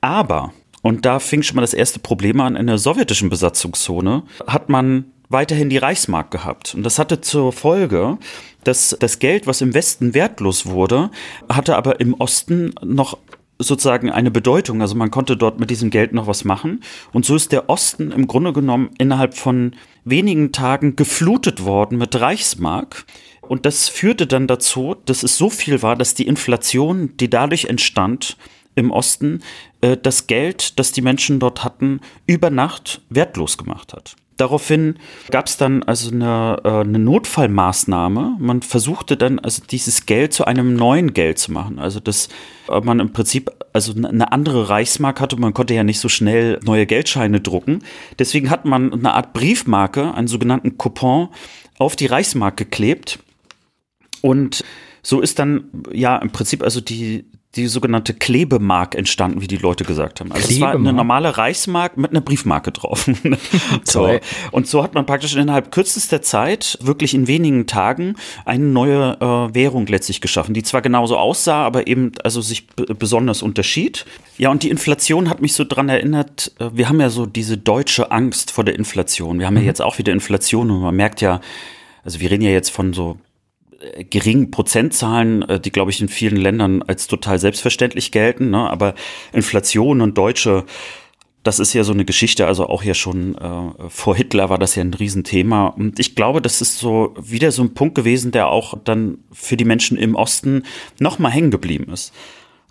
Aber, und da fing schon mal das erste Problem an, in der sowjetischen Besatzungszone hat man weiterhin die Reichsmark gehabt. Und das hatte zur Folge, dass das Geld, was im Westen wertlos wurde, hatte aber im Osten noch sozusagen eine Bedeutung. Also man konnte dort mit diesem Geld noch was machen. Und so ist der Osten im Grunde genommen innerhalb von wenigen Tagen geflutet worden mit Reichsmark. Und das führte dann dazu, dass es so viel war, dass die Inflation, die dadurch entstand, im Osten äh, das Geld, das die Menschen dort hatten, über Nacht wertlos gemacht hat. Daraufhin gab es dann also eine, äh, eine Notfallmaßnahme. Man versuchte dann also dieses Geld zu einem neuen Geld zu machen. Also dass äh, man im Prinzip also eine andere Reichsmark hatte. Man konnte ja nicht so schnell neue Geldscheine drucken. Deswegen hat man eine Art Briefmarke, einen sogenannten Coupon, auf die Reichsmark geklebt. Und so ist dann ja im Prinzip also die, die sogenannte Klebemark entstanden, wie die Leute gesagt haben. Also es war eine Klebemark? normale Reichsmark mit einer Briefmarke drauf. [laughs] so. Und so hat man praktisch innerhalb kürzester Zeit, wirklich in wenigen Tagen, eine neue äh, Währung letztlich geschaffen, die zwar genauso aussah, aber eben also sich besonders unterschied. Ja, und die Inflation hat mich so dran erinnert, äh, wir haben ja so diese deutsche Angst vor der Inflation. Wir haben ja jetzt auch wieder Inflation und man merkt ja, also wir reden ja jetzt von so geringen Prozentzahlen, äh, die, glaube ich, in vielen Ländern als total selbstverständlich gelten. Ne? Aber Inflation und deutsche das ist ja so eine Geschichte, also auch ja schon äh, vor Hitler war das ja ein Riesenthema. Und ich glaube, das ist so wieder so ein Punkt gewesen, der auch dann für die Menschen im Osten nochmal hängen geblieben ist.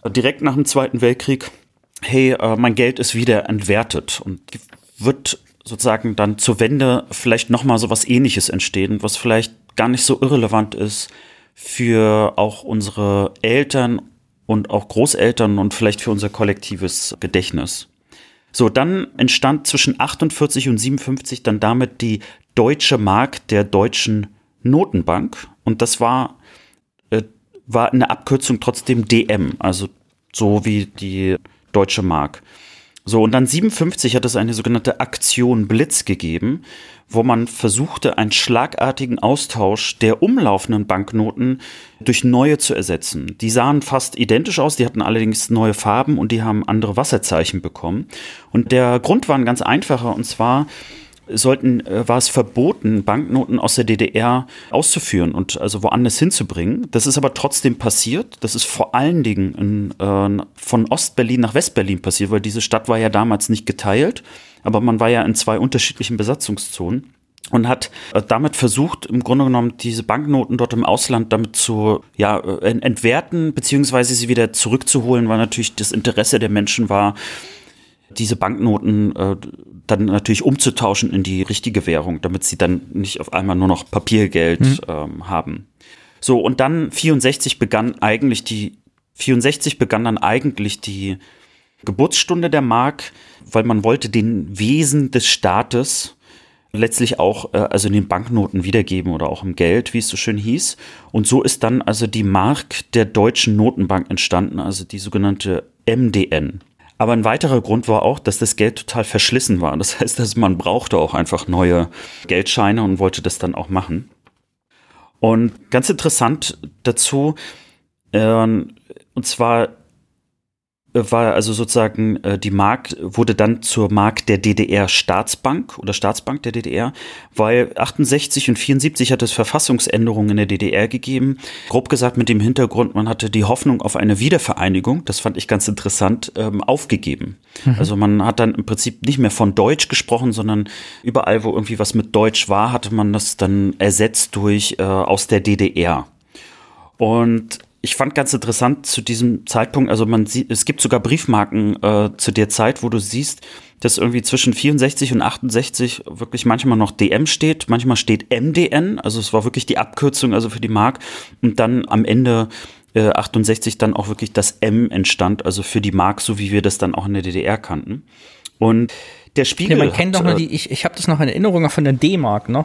Direkt nach dem Zweiten Weltkrieg, hey, äh, mein Geld ist wieder entwertet und wird sozusagen dann zur Wende vielleicht nochmal so was ähnliches entstehen, was vielleicht gar nicht so irrelevant ist für auch unsere Eltern und auch Großeltern und vielleicht für unser kollektives Gedächtnis. So, dann entstand zwischen 48 und 57 dann damit die Deutsche Mark der Deutschen Notenbank. Und das war, äh, war eine Abkürzung trotzdem DM, also so wie die Deutsche Mark. So, und dann 57 hat es eine sogenannte Aktion Blitz gegeben, wo man versuchte, einen schlagartigen Austausch der umlaufenden Banknoten durch neue zu ersetzen. Die sahen fast identisch aus, die hatten allerdings neue Farben und die haben andere Wasserzeichen bekommen. Und der Grund war ein ganz einfacher, und zwar, sollten, äh, war es verboten, Banknoten aus der DDR auszuführen und also woanders hinzubringen. Das ist aber trotzdem passiert. Das ist vor allen Dingen in, äh, von Ostberlin nach Westberlin passiert, weil diese Stadt war ja damals nicht geteilt, aber man war ja in zwei unterschiedlichen Besatzungszonen und hat äh, damit versucht, im Grunde genommen diese Banknoten dort im Ausland damit zu ja, äh, entwerten, beziehungsweise sie wieder zurückzuholen, weil natürlich das Interesse der Menschen war, diese Banknoten äh, dann natürlich umzutauschen in die richtige Währung, damit sie dann nicht auf einmal nur noch Papiergeld mhm. ähm, haben. So, und dann 64 begann eigentlich die, 64 begann dann eigentlich die Geburtsstunde der Mark, weil man wollte den Wesen des Staates letztlich auch äh, also in den Banknoten wiedergeben oder auch im Geld, wie es so schön hieß. Und so ist dann also die Mark der Deutschen Notenbank entstanden, also die sogenannte MDN. Aber ein weiterer Grund war auch, dass das Geld total verschlissen war. Das heißt, dass man brauchte auch einfach neue Geldscheine und wollte das dann auch machen. Und ganz interessant dazu, äh, und zwar war also sozusagen äh, die Mark wurde dann zur Mark der DDR Staatsbank oder Staatsbank der DDR, weil 68 und 74 hat es Verfassungsänderungen in der DDR gegeben. Grob gesagt mit dem Hintergrund, man hatte die Hoffnung auf eine Wiedervereinigung, das fand ich ganz interessant, ähm, aufgegeben. Mhm. Also man hat dann im Prinzip nicht mehr von Deutsch gesprochen, sondern überall, wo irgendwie was mit Deutsch war, hatte man das dann ersetzt durch äh, aus der DDR. Und ich fand ganz interessant zu diesem Zeitpunkt, also man sieht, es gibt sogar Briefmarken äh, zu der Zeit, wo du siehst, dass irgendwie zwischen 64 und 68 wirklich manchmal noch DM steht, manchmal steht MDN, also es war wirklich die Abkürzung, also für die Mark, und dann am Ende äh, 68 dann auch wirklich das M entstand, also für die Mark, so wie wir das dann auch in der DDR kannten. Und der Spiegel. Ja, man kennt doch noch äh, die, ich, ich habe das noch in Erinnerung von der D-Mark, ne?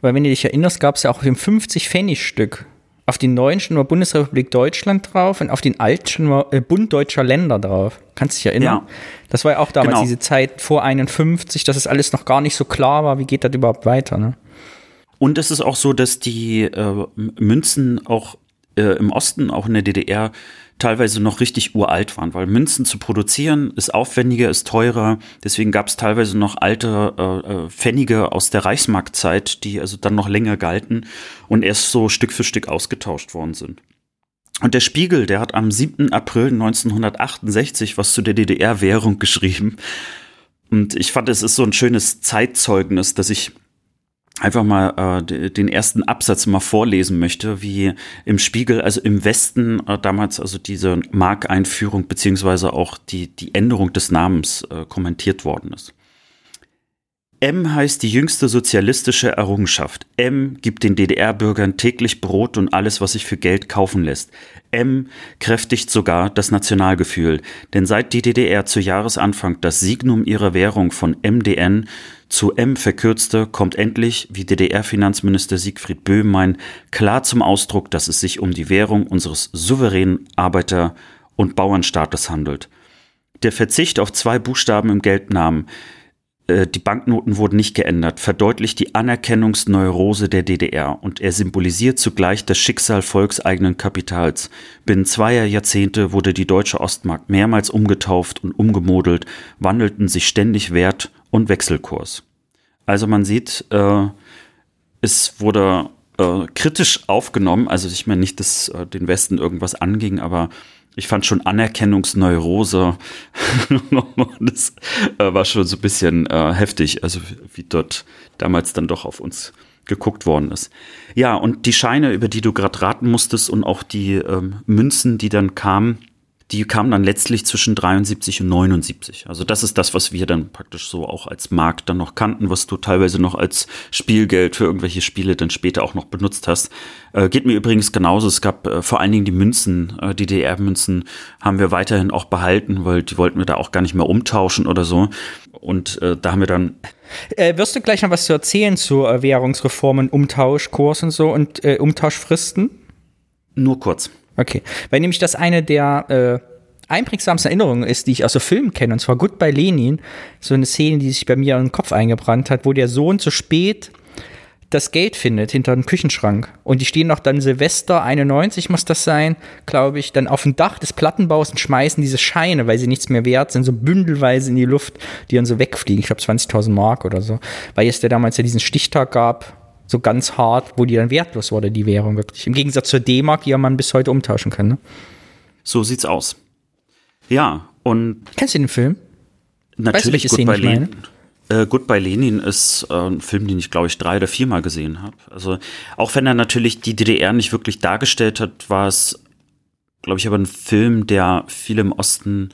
Weil wenn du dich erinnerst, gab es ja auch im 50-Pfennig-Stück auf den neuen schon war Bundesrepublik Deutschland drauf und auf den alten schon war äh, Bund deutscher Länder drauf. Kannst du dich erinnern? Ja. Das war ja auch damals genau. diese Zeit vor 51, dass es alles noch gar nicht so klar war, wie geht das überhaupt weiter. Ne? Und es ist auch so, dass die äh, Münzen auch äh, im Osten, auch in der DDR, teilweise noch richtig uralt waren, weil Münzen zu produzieren ist aufwendiger, ist teurer. Deswegen gab es teilweise noch alte äh, äh, Pfennige aus der Reichsmarktzeit, die also dann noch länger galten und erst so Stück für Stück ausgetauscht worden sind. Und der Spiegel, der hat am 7. April 1968 was zu der DDR-Währung [laughs] geschrieben. Und ich fand, es ist so ein schönes Zeitzeugnis, dass ich einfach mal äh, den ersten Absatz mal vorlesen möchte, wie im Spiegel, also im Westen äh, damals also diese Markeinführung beziehungsweise auch die, die Änderung des Namens äh, kommentiert worden ist. M heißt die jüngste sozialistische Errungenschaft. M gibt den DDR-Bürgern täglich Brot und alles, was sich für Geld kaufen lässt. M kräftigt sogar das Nationalgefühl, denn seit die DDR zu Jahresanfang das Signum ihrer Währung von MDN zu M verkürzte, kommt endlich, wie DDR-Finanzminister Siegfried Böhmein, klar zum Ausdruck, dass es sich um die Währung unseres souveränen Arbeiter- und Bauernstaates handelt. Der Verzicht auf zwei Buchstaben im Geldnamen äh, die Banknoten wurden nicht geändert, verdeutlicht die Anerkennungsneurose der DDR und er symbolisiert zugleich das Schicksal volkseigenen Kapitals. Binnen zweier Jahrzehnte wurde die deutsche Ostmark mehrmals umgetauft und umgemodelt, wandelten sich ständig Wert und Wechselkurs. Also man sieht, äh, es wurde äh, kritisch aufgenommen. Also ich meine nicht, dass äh, den Westen irgendwas anging, aber ich fand schon Anerkennungsneurose, [laughs] das äh, war schon so ein bisschen äh, heftig, also wie dort damals dann doch auf uns geguckt worden ist. Ja, und die Scheine, über die du gerade raten musstest und auch die ähm, Münzen, die dann kamen, die kamen dann letztlich zwischen 73 und 79. Also das ist das, was wir dann praktisch so auch als Markt dann noch kannten, was du teilweise noch als Spielgeld für irgendwelche Spiele dann später auch noch benutzt hast. Äh, geht mir übrigens genauso. Es gab äh, vor allen Dingen die Münzen, äh, die DDR-Münzen haben wir weiterhin auch behalten, weil die wollten wir da auch gar nicht mehr umtauschen oder so. Und äh, da haben wir dann. Äh, wirst du gleich noch was zu erzählen zu äh, Währungsreformen, Umtauschkurs und so und äh, Umtauschfristen? Nur kurz. Okay, weil nämlich das eine der äh, einprägsamsten Erinnerungen ist, die ich aus so Filmen kenne, und zwar Goodbye Lenin, so eine Szene, die sich bei mir in den Kopf eingebrannt hat, wo der Sohn zu spät das Geld findet hinter dem Küchenschrank. Und die stehen noch dann Silvester 91 muss das sein, glaube ich, dann auf dem Dach des Plattenbaus und schmeißen diese Scheine, weil sie nichts mehr wert sind, so bündelweise in die Luft, die dann so wegfliegen. Ich glaube 20.000 Mark oder so. Weil es der damals ja diesen Stichtag gab, so ganz hart, wo die dann wertlos wurde, die Währung wirklich. Im Gegensatz zur D-Mark, die ja man bis heute umtauschen kann. Ne? So sieht's aus. Ja, und. Kennst du den Film? Natürlich, weißt du, Goodbye, Lenin. Äh, Goodbye Lenin ist äh, ein Film, den ich, glaube ich, drei oder viermal gesehen habe. Also, auch wenn er natürlich die DDR nicht wirklich dargestellt hat, war es, glaube ich, aber ein Film, der viele im Osten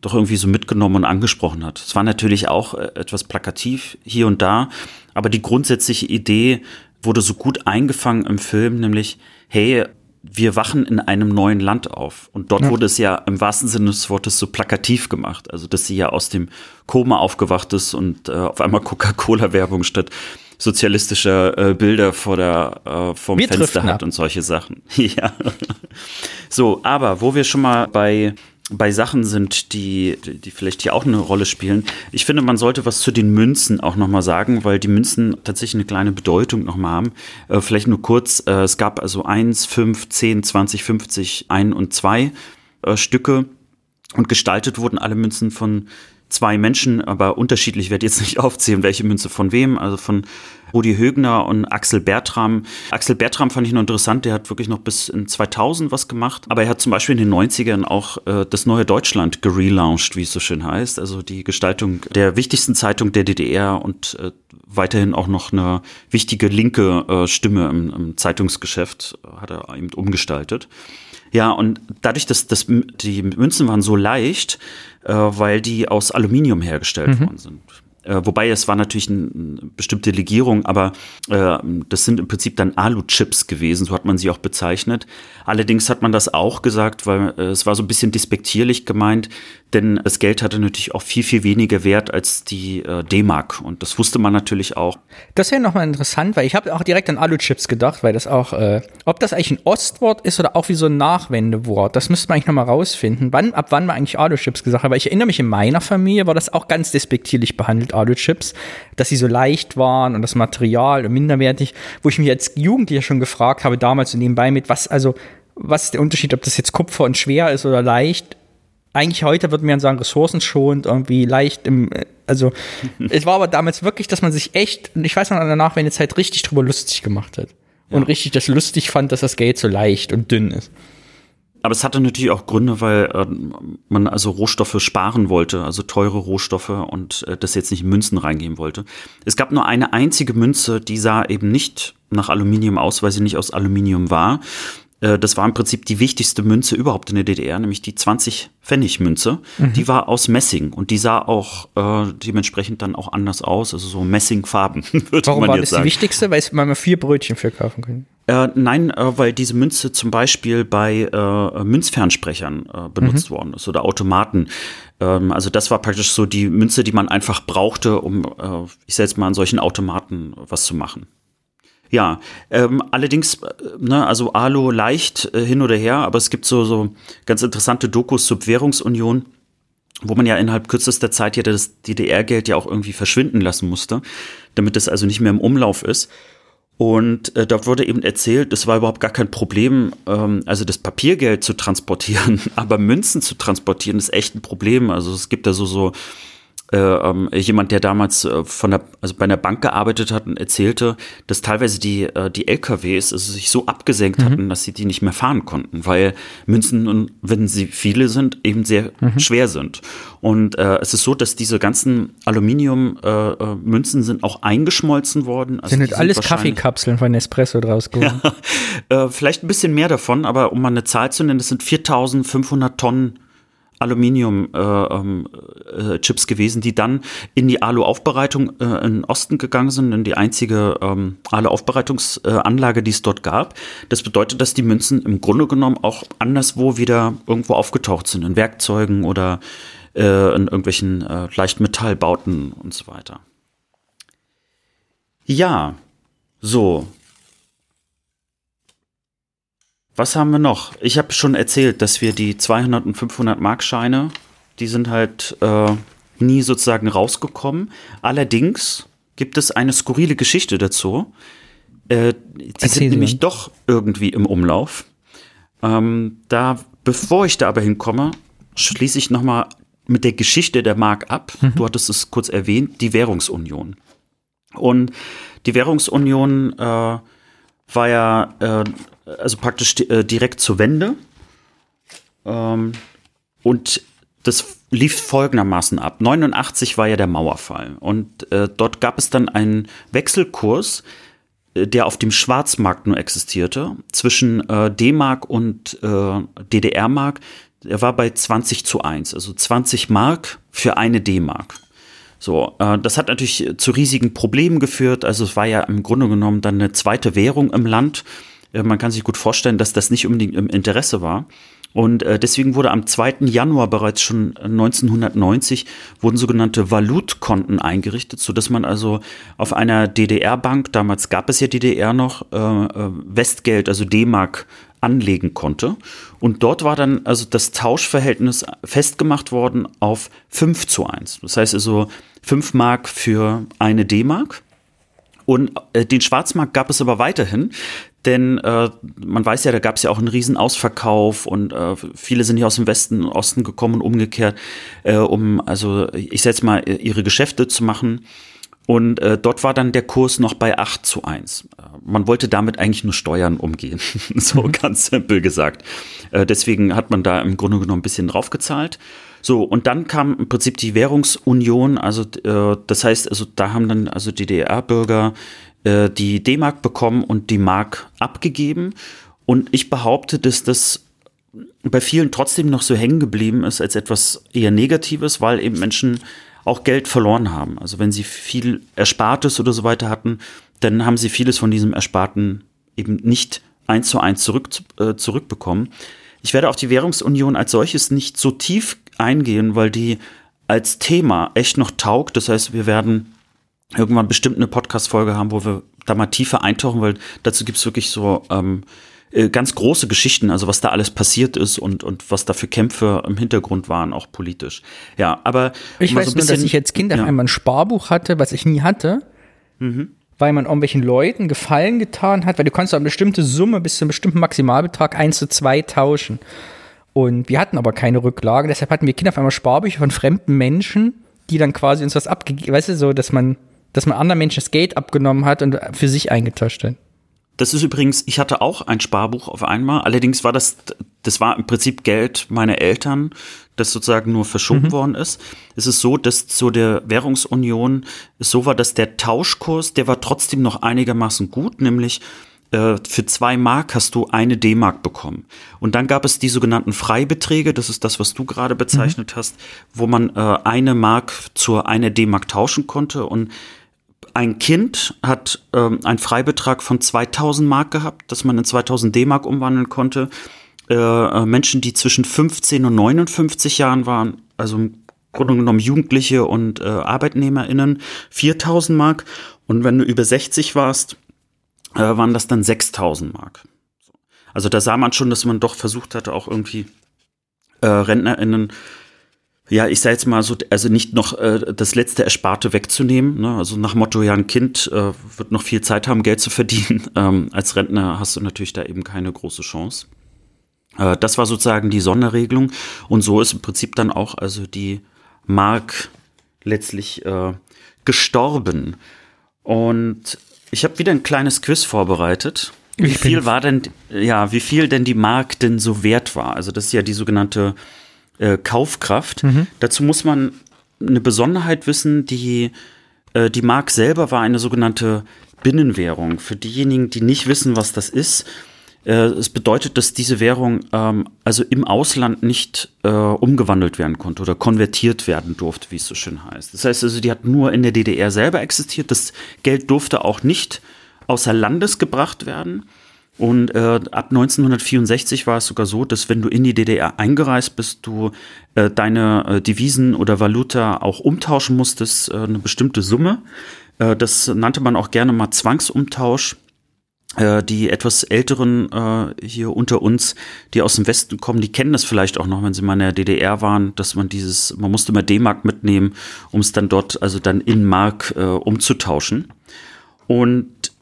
doch irgendwie so mitgenommen und angesprochen hat. Es war natürlich auch äh, etwas plakativ hier und da, aber die grundsätzliche Idee wurde so gut eingefangen im Film, nämlich, hey, wir wachen in einem neuen Land auf. Und dort ja. wurde es ja im wahrsten Sinne des Wortes so plakativ gemacht. Also, dass sie ja aus dem Koma aufgewacht ist und äh, auf einmal Coca-Cola-Werbung statt sozialistischer äh, Bilder vor der äh, vom wir Fenster hat ab. und solche Sachen. [laughs] ja. So, aber wo wir schon mal bei bei Sachen sind, die, die vielleicht hier auch eine Rolle spielen. Ich finde, man sollte was zu den Münzen auch nochmal sagen, weil die Münzen tatsächlich eine kleine Bedeutung nochmal haben. Äh, vielleicht nur kurz, äh, es gab also eins, fünf, zehn, zwanzig, fünfzig, ein und zwei äh, Stücke und gestaltet wurden alle Münzen von zwei Menschen, aber unterschiedlich, ich werde jetzt nicht [laughs] aufzählen, welche Münze von wem, also von Rudi Högner und Axel Bertram. Axel Bertram fand ich noch interessant, der hat wirklich noch bis in 2000 was gemacht, aber er hat zum Beispiel in den 90ern auch äh, das neue Deutschland gelauncht, wie es so schön heißt, also die Gestaltung der wichtigsten Zeitung der DDR und äh, weiterhin auch noch eine wichtige linke äh, Stimme im, im Zeitungsgeschäft hat er eben umgestaltet. Ja, und dadurch, dass, dass die Münzen waren so leicht, äh, weil die aus Aluminium hergestellt mhm. worden sind. Äh, wobei es war natürlich eine bestimmte Legierung, aber äh, das sind im Prinzip dann Alu-Chips gewesen, so hat man sie auch bezeichnet. Allerdings hat man das auch gesagt, weil äh, es war so ein bisschen despektierlich gemeint, denn das Geld hatte natürlich auch viel, viel weniger Wert als die äh, D-Mark und das wusste man natürlich auch. Das wäre nochmal interessant, weil ich habe auch direkt an Alu-Chips gedacht, weil das auch, äh, ob das eigentlich ein Ostwort ist oder auch wie so ein Nachwendewort, das müsste man eigentlich nochmal rausfinden. Wann, ab wann man eigentlich Alu-Chips gesagt hat, weil ich erinnere mich, in meiner Familie war das auch ganz despektierlich behandelt, Alu-Chips, dass sie so leicht waren und das Material und minderwertig, wo ich mich als Jugendlicher schon gefragt habe, damals so nebenbei mit, was, also, was ist der Unterschied, ob das jetzt Kupfer und schwer ist oder leicht? eigentlich heute würde man sagen, ressourcenschonend, irgendwie leicht im, also [laughs] es war aber damals wirklich, dass man sich echt, ich weiß noch an der Nachwendezeit richtig drüber lustig gemacht hat. Ja. Und richtig das lustig fand, dass das Geld so leicht und dünn ist. Aber es hatte natürlich auch Gründe, weil äh, man also Rohstoffe sparen wollte, also teure Rohstoffe und äh, das jetzt nicht in Münzen reingeben wollte. Es gab nur eine einzige Münze, die sah eben nicht nach Aluminium aus, weil sie nicht aus Aluminium war. Äh, das war im Prinzip die wichtigste Münze überhaupt in der DDR, nämlich die 20 Pfennig Münze. Mhm. Die war aus Messing und die sah auch äh, dementsprechend dann auch anders aus, also so Messingfarben, [laughs] würde Warum man war jetzt das sagen. die wichtigste? Weil man mal vier Brötchen für kaufen können. Äh, nein, äh, weil diese Münze zum Beispiel bei äh, Münzfernsprechern äh, benutzt mhm. worden ist oder Automaten. Ähm, also das war praktisch so die Münze, die man einfach brauchte, um, äh, ich sag jetzt mal, an solchen Automaten was zu machen. Ja, ähm, allerdings, äh, ne, also Alu leicht äh, hin oder her, aber es gibt so, so ganz interessante Dokus zur Währungsunion, wo man ja innerhalb kürzester Zeit ja das DDR-Geld ja auch irgendwie verschwinden lassen musste, damit es also nicht mehr im Umlauf ist. Und äh, dort wurde eben erzählt, es war überhaupt gar kein Problem, ähm, also das Papiergeld zu transportieren, [laughs] aber Münzen zu transportieren ist echt ein Problem. Also es gibt da so, so äh, ähm, jemand, der damals äh, von der, also bei einer Bank gearbeitet hat und erzählte, dass teilweise die, äh, die LKWs also sich so abgesenkt mhm. hatten, dass sie die nicht mehr fahren konnten, weil Münzen, wenn sie viele sind, eben sehr mhm. schwer sind. Und äh, es ist so, dass diese ganzen Aluminium-Münzen äh, sind auch eingeschmolzen worden. Also sind nicht alles Kaffeekapseln von Nespresso draus [laughs] geworden? Ja, vielleicht ein bisschen mehr davon, aber um mal eine Zahl zu nennen, das sind 4500 Tonnen Aluminium-Chips äh, äh, gewesen, die dann in die Alu-Aufbereitung äh, in Osten gegangen sind, in die einzige ähm, Alu-Aufbereitungsanlage, die es dort gab. Das bedeutet, dass die Münzen im Grunde genommen auch anderswo wieder irgendwo aufgetaucht sind, in Werkzeugen oder äh, in irgendwelchen äh, Leichtmetallbauten und so weiter. Ja, so, Was haben wir noch? Ich habe schon erzählt, dass wir die 200 und 500 Markscheine, die sind halt äh, nie sozusagen rausgekommen. Allerdings gibt es eine skurrile Geschichte dazu. Äh, die Erzähl sind nämlich doch irgendwie im Umlauf. Ähm, da, bevor ich da aber hinkomme, schließe ich noch mal mit der Geschichte der Mark ab. Mhm. Du hattest es kurz erwähnt, die Währungsunion. Und die Währungsunion äh, war ja äh, also praktisch äh, direkt zur Wende. Ähm, und das lief folgendermaßen ab. 89 war ja der Mauerfall und äh, dort gab es dann einen Wechselkurs, äh, der auf dem Schwarzmarkt nur existierte, zwischen äh, D-Mark und äh, DDR-Mark. Er war bei 20 zu 1, also 20 Mark für eine D-Mark. So, äh, das hat natürlich zu riesigen Problemen geführt. Also es war ja im Grunde genommen dann eine zweite Währung im Land. Äh, man kann sich gut vorstellen, dass das nicht unbedingt im Interesse war. Und äh, deswegen wurde am 2. Januar bereits schon 1990 wurden sogenannte Valutkonten eingerichtet, so dass man also auf einer DDR-Bank, damals gab es ja DDR noch, äh, äh, Westgeld, also D-Mark, anlegen konnte. Und dort war dann also das Tauschverhältnis festgemacht worden auf 5 zu 1. Das heißt also 5 Mark für eine D-Mark. Und äh, den Schwarzmarkt gab es aber weiterhin, denn äh, man weiß ja, da gab es ja auch einen riesen Ausverkauf und äh, viele sind hier aus dem Westen und Osten gekommen und umgekehrt, äh, um also ich setze mal ihre Geschäfte zu machen. Und äh, dort war dann der Kurs noch bei 8 zu 1. Äh, man wollte damit eigentlich nur Steuern umgehen, [laughs] so mhm. ganz simpel gesagt. Äh, deswegen hat man da im Grunde genommen ein bisschen draufgezahlt. So, und dann kam im Prinzip die Währungsunion, also äh, das heißt, also da haben dann also die DDR-Bürger äh, die D-Mark bekommen und die Mark abgegeben. Und ich behaupte, dass das bei vielen trotzdem noch so hängen geblieben ist als etwas eher Negatives, weil eben Menschen auch Geld verloren haben. Also wenn sie viel Erspartes oder so weiter hatten, dann haben sie vieles von diesem Ersparten eben nicht eins zu eins zurück, äh, zurückbekommen. Ich werde auf die Währungsunion als solches nicht so tief eingehen, weil die als Thema echt noch taugt. Das heißt, wir werden irgendwann bestimmt eine Podcast-Folge haben, wo wir da mal tiefer eintauchen, weil dazu gibt's wirklich so ähm, äh, ganz große Geschichten, also was da alles passiert ist und, und was da für Kämpfe im Hintergrund waren, auch politisch. Ja, aber. Ich weiß so bisschen, nur, dass ich als Kind ja. einmal ein Sparbuch hatte, was ich nie hatte. Mhm. Weil man irgendwelchen Leuten Gefallen getan hat, weil du kannst eine bestimmte Summe bis zu einem bestimmten Maximalbetrag 1 zu 2 tauschen. Und wir hatten aber keine Rücklage, deshalb hatten wir Kinder auf einmal Sparbücher von fremden Menschen, die dann quasi uns was abgegeben, weißt du, so, dass man dass man anderen Menschen das Geld abgenommen hat und für sich eingetascht hat. Das ist übrigens, ich hatte auch ein Sparbuch auf einmal. Allerdings war das, das war im Prinzip Geld meiner Eltern, das sozusagen nur verschoben mhm. worden ist. Es ist so, dass zu der Währungsunion es so war, dass der Tauschkurs, der war trotzdem noch einigermaßen gut, nämlich äh, für zwei Mark hast du eine D-Mark bekommen. Und dann gab es die sogenannten Freibeträge, das ist das, was du gerade bezeichnet mhm. hast, wo man äh, eine Mark zur eine D-Mark tauschen konnte und ein Kind hat ähm, einen Freibetrag von 2000 Mark gehabt, dass man in 2000 D-Mark umwandeln konnte. Äh, äh Menschen, die zwischen 15 und 59 Jahren waren, also im Grunde genommen Jugendliche und äh, ArbeitnehmerInnen, 4000 Mark. Und wenn du über 60 warst, äh, waren das dann 6000 Mark. Also da sah man schon, dass man doch versucht hatte, auch irgendwie äh, RentnerInnen ja, ich sage jetzt mal so, also nicht noch äh, das letzte Ersparte wegzunehmen. Ne? Also nach Motto, ja, ein Kind äh, wird noch viel Zeit haben, Geld zu verdienen. [laughs] Ähm, als Rentner hast du natürlich da eben keine große Chance. Äh, das war sozusagen die Sonderregelung. Und so ist im Prinzip dann auch also die Mark letztlich äh, gestorben. Und ich habe wieder ein kleines Quiz vorbereitet. Wie viel war denn, ja, wie viel denn die Mark denn so wert war? Also das ist ja die sogenannte äh, Kaufkraft. Dazu muss man eine Besonderheit wissen, die, äh, die Mark selber war eine sogenannte Binnenwährung. Für diejenigen, die nicht wissen, was das ist, es bedeutet, dass diese Währung ähm, also im Ausland nicht äh, umgewandelt werden konnte oder konvertiert werden durfte, wie es so schön heißt. Das heißt also, die hat nur in der DDR selber existiert. Das Geld durfte auch nicht außer Landes gebracht werden. Und äh, ab 1964 war es sogar so, dass wenn du in die DDR eingereist bist, du äh, deine äh, Devisen oder Valuta auch umtauschen musstest, äh, eine bestimmte Summe. Äh, das nannte man auch gerne mal Zwangsumtausch. Äh, die etwas älteren äh, hier unter uns, die aus dem Westen kommen, die kennen das vielleicht auch noch, wenn sie mal in der DDR waren, dass man dieses, man musste immer D-Mark mitnehmen, um es dann dort, also dann in Mark äh, umzutauschen. Und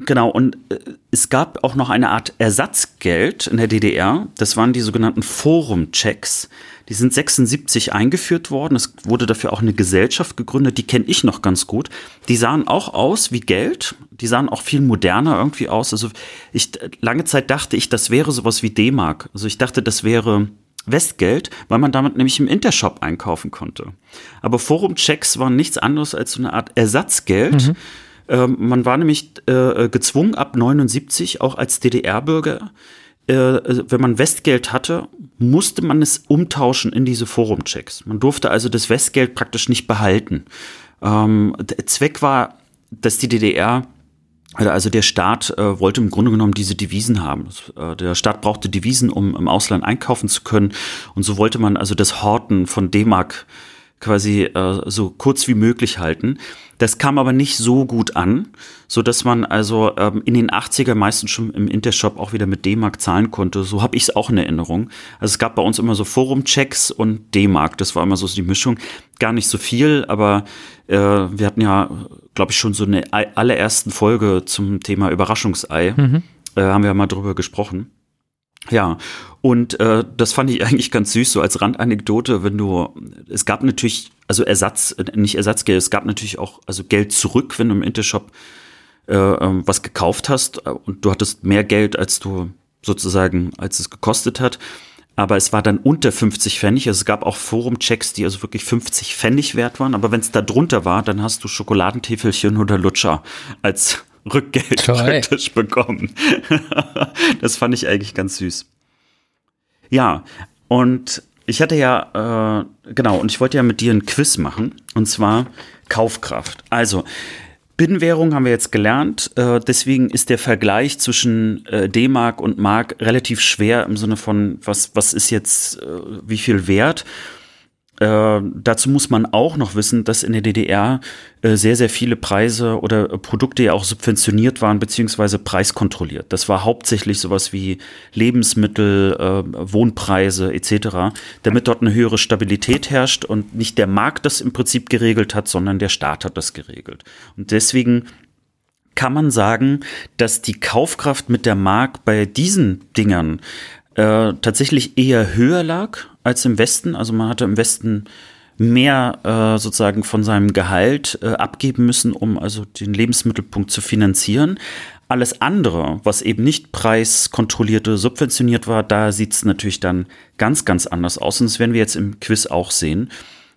Genau, und äh, es gab auch noch eine Art Ersatzgeld in der DDR. Das waren die sogenannten Forum-Checks. Die sind 76 eingeführt worden. Es wurde dafür auch eine Gesellschaft gegründet, die kenne ich noch ganz gut. Die sahen auch aus wie Geld. Die sahen auch viel moderner irgendwie aus. Also ich lange Zeit dachte ich, das wäre sowas wie D-Mark. Also ich dachte, das wäre Westgeld, weil man damit nämlich im Intershop einkaufen konnte. Aber Forum-Checks waren nichts anderes als so eine Art Ersatzgeld. Ähm, man war nämlich äh, gezwungen, ab 79 auch als DDR-Bürger, wenn man Westgeld hatte, musste man es umtauschen in diese Forum-Checks. Man durfte also das Westgeld praktisch nicht behalten. Ähm, Zweck war, dass die DDR also der Staat äh, wollte im Grunde genommen diese Devisen haben. Äh, der Staat brauchte Devisen, um im Ausland einkaufen zu können. Und so wollte man also das Horten von D-Mark quasi äh, so kurz wie möglich halten. Das kam aber nicht so gut an, so dass man also ähm, in den 80er meistens schon im Intershop auch wieder mit D-Mark zahlen konnte. So habe ich es auch in Erinnerung. Also es gab bei uns immer so Forum-Checks und D-Mark. Das war immer so die Mischung. Gar nicht so viel, aber äh, wir hatten ja, glaube ich, schon so eine ei- allerersten Folge zum Thema Überraschungsei. Äh, haben wir mal drüber gesprochen. Ja, und äh, das fand ich [laughs] eigentlich ganz süß, so als Randanekdote, wenn du, es gab natürlich, also Ersatz, äh, nicht Ersatzgeld, es gab natürlich auch also Geld zurück, wenn du im Intershop äh, ähm, was gekauft hast äh, und du hattest mehr Geld, als du sozusagen, als es gekostet hat. Aber es war dann unter 50 Pfennig. Also es gab auch Forum-Checks, die also wirklich 50 Pfennig wert waren. Aber wenn es da drunter war, dann hast du Schokoladentäfelchen oder Lutscher als [laughs] Rückgeld Toll. praktisch bekommen. [laughs] das fand ich eigentlich ganz süß. Ja, und ich hatte ja, äh, genau, und ich wollte ja mit dir ein Quiz machen, und zwar Kaufkraft. Also, Binnenwährung haben wir jetzt gelernt, äh, deswegen ist der Vergleich zwischen äh, D-Mark und Mark relativ schwer im Sinne von, was, was ist jetzt, äh, wie viel wert. Äh, dazu muss man auch noch wissen, dass in der DDR äh, sehr, sehr viele Preise oder äh, Produkte ja auch subventioniert waren, beziehungsweise preiskontrolliert. Das war hauptsächlich sowas wie Lebensmittel, äh, Wohnpreise etc., damit dort eine höhere Stabilität herrscht und nicht der Markt das im Prinzip geregelt hat, sondern der Staat hat das geregelt. Und deswegen kann man sagen, dass die Kaufkraft mit der Mark bei diesen Dingern äh, tatsächlich eher höher lag als im Westen. Also man hatte im Westen mehr äh, sozusagen von seinem Gehalt äh, abgeben müssen, um also den Lebensmittelpunkt zu finanzieren. Alles andere, was eben nicht preiskontrolliert oder subventioniert war, da sieht es natürlich dann ganz, ganz anders aus. Und das werden wir jetzt im Quiz auch sehen.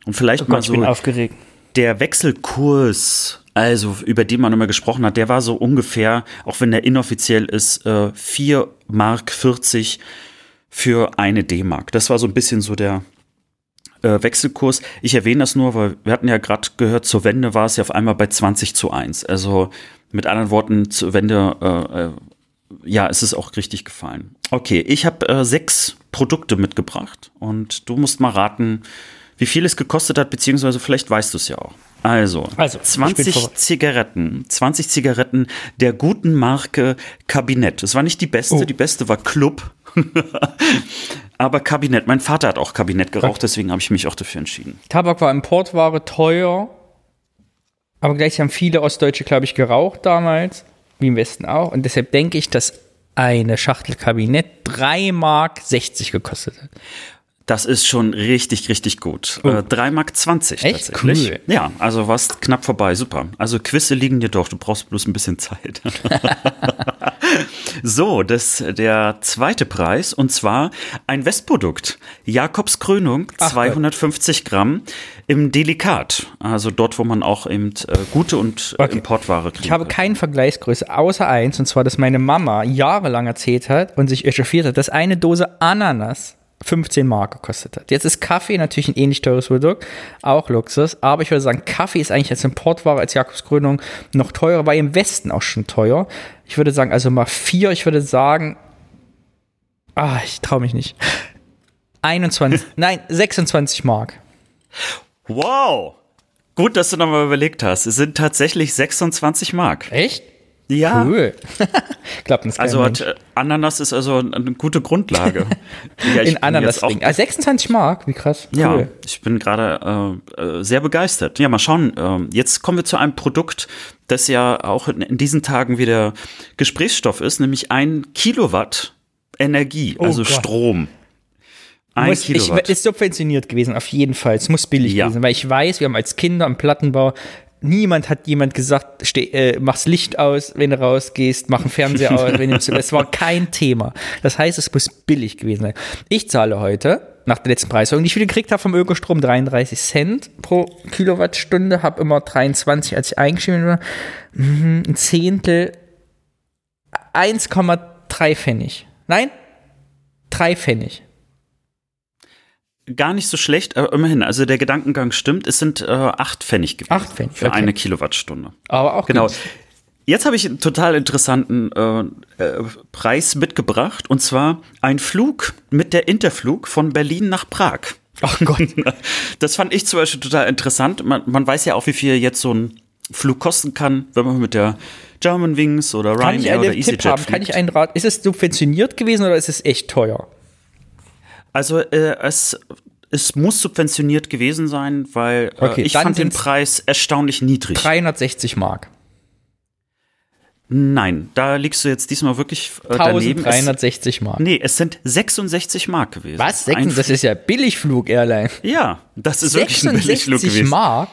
Und vielleicht mal Gott, ich so bin aufgeregt. der Wechselkurs, also über den man immer gesprochen hat, der war so ungefähr, auch wenn der inoffiziell ist, äh, 4 Mark 40 für eine D-Mark. Das war so ein bisschen so der äh, Wechselkurs. Ich erwähne das nur, weil wir hatten ja gerade gehört, zur Wende war es ja auf einmal bei 20 zu 1. Also mit anderen Worten, zur Wende, äh, äh, ja, es auch richtig gefallen. Okay, ich habe äh, sechs Produkte mitgebracht und du musst mal raten, wie viel es gekostet hat, beziehungsweise vielleicht weißt du es ja auch. Also, Also, ich bin 20 vorbe- Zigaretten, 20 Zigaretten der guten Marke Kabinett. Es war nicht die beste, Oh. die beste war Club. [laughs] Aber Kabinett, mein Vater hat auch Kabinett geraucht, deswegen habe ich mich auch dafür entschieden. Tabak war Importware teuer, aber gleichzeitig haben viele Ostdeutsche, glaube ich, geraucht damals, wie im Westen auch. Und deshalb denke ich, dass eine Schachtel Kabinett 3 Mark 60 gekostet hat. Das ist schon richtig, richtig gut. Oh. Äh, 3 Mark 20 Echt? tatsächlich. Cool. Ja, also warst knapp vorbei, super. Also Quizze liegen dir doch, du brauchst bloß ein bisschen Zeit. [laughs] so, das der zweite Preis und zwar ein Westprodukt. Jakobs Krönung, Ach, 250 Gramm im Delikat. Also dort, wo man auch eben äh, gute und äh, Okay. Importware kriegt. Ich habe keine Vergleichsgröße außer eins, und zwar, dass meine Mama jahrelang erzählt hat und sich echauffiert hat, dass eine Dose Ananas 15 Mark gekostet hat. Jetzt ist Kaffee natürlich ein ähnlich teures Produkt, auch Luxus, aber ich würde sagen, Kaffee ist eigentlich als Importware, als Jakobskrönung noch teurer, war im Westen auch schon teuer. Ich würde sagen, also mal vier, ich würde sagen, ah, ich traue mich nicht. 21, [laughs] nein, 26 Mark. Wow! Gut, dass du nochmal überlegt hast. Es sind tatsächlich 26 Mark. Echt? Ja. Cool. [laughs] Uns kein Also hat, äh, Ananas ist also eine gute Grundlage. [laughs] ja, ich In Ananas jetzt auch- Ring. Ah, 26 Mark, wie krass. Ja, Cool. ich bin gerade äh, äh, sehr begeistert. Ja, mal schauen. ähm, jetzt kommen wir zu einem Produkt, das ja auch in, in diesen Tagen wieder Gesprächsstoff ist, nämlich ein Kilowatt Energie, Oh also Gott. Strom. Ein Muss, ich, Kilowatt. ist subventioniert gewesen, auf jeden Fall. Es muss billig Ja. gewesen, weil ich weiß, wir haben als Kinder im Plattenbau, niemand hat jemand gesagt, steh, äh, mach's Licht aus, wenn du rausgehst, mach den Fernseher [laughs] aus, wenn du Es war kein Thema. Das heißt, es muss billig gewesen sein. Ich zahle heute, nach der letzten Preiserhöhung, die ich wieder gekriegt habe vom Ökostrom, 33 Cent pro Kilowattstunde, habe immer 23, als ich eingeschrieben war, mhm, ein Zehntel, 1,3 Pfennig. Nein, 3 Pfennig. Gar nicht so schlecht, aber immerhin. Also der Gedankengang stimmt. Es sind äh, acht Pfennig gewesen Acht Pfennig, für okay. eine Kilowattstunde. Aber auch Genau. gut. Jetzt habe ich einen total interessanten äh, äh, Preis mitgebracht und zwar ein Flug mit der Interflug von Berlin nach Prag. Ach Gott. [laughs] Das fand ich zum Beispiel total interessant. Man, man weiß ja auch, wie viel jetzt so ein Flug kosten kann, wenn man mit der German Wings oder Ryanair oder Tipp EasyJet haben? Kann ich einen Rat? Ist es subventioniert gewesen oder ist es echt teuer? Also äh, es, es muss subventioniert gewesen sein, weil äh, Okay, ich fand den Preis erstaunlich niedrig. 360 Mark. Nein, da liegst du jetzt diesmal wirklich äh, daneben. Es, 1360 Mark. nee, es sind 66 Mark gewesen. Was? Ein Sechs- Das ist ja Billigflug-Airline. Ja, das ist wirklich ein Billigflug 66 gewesen. Mark?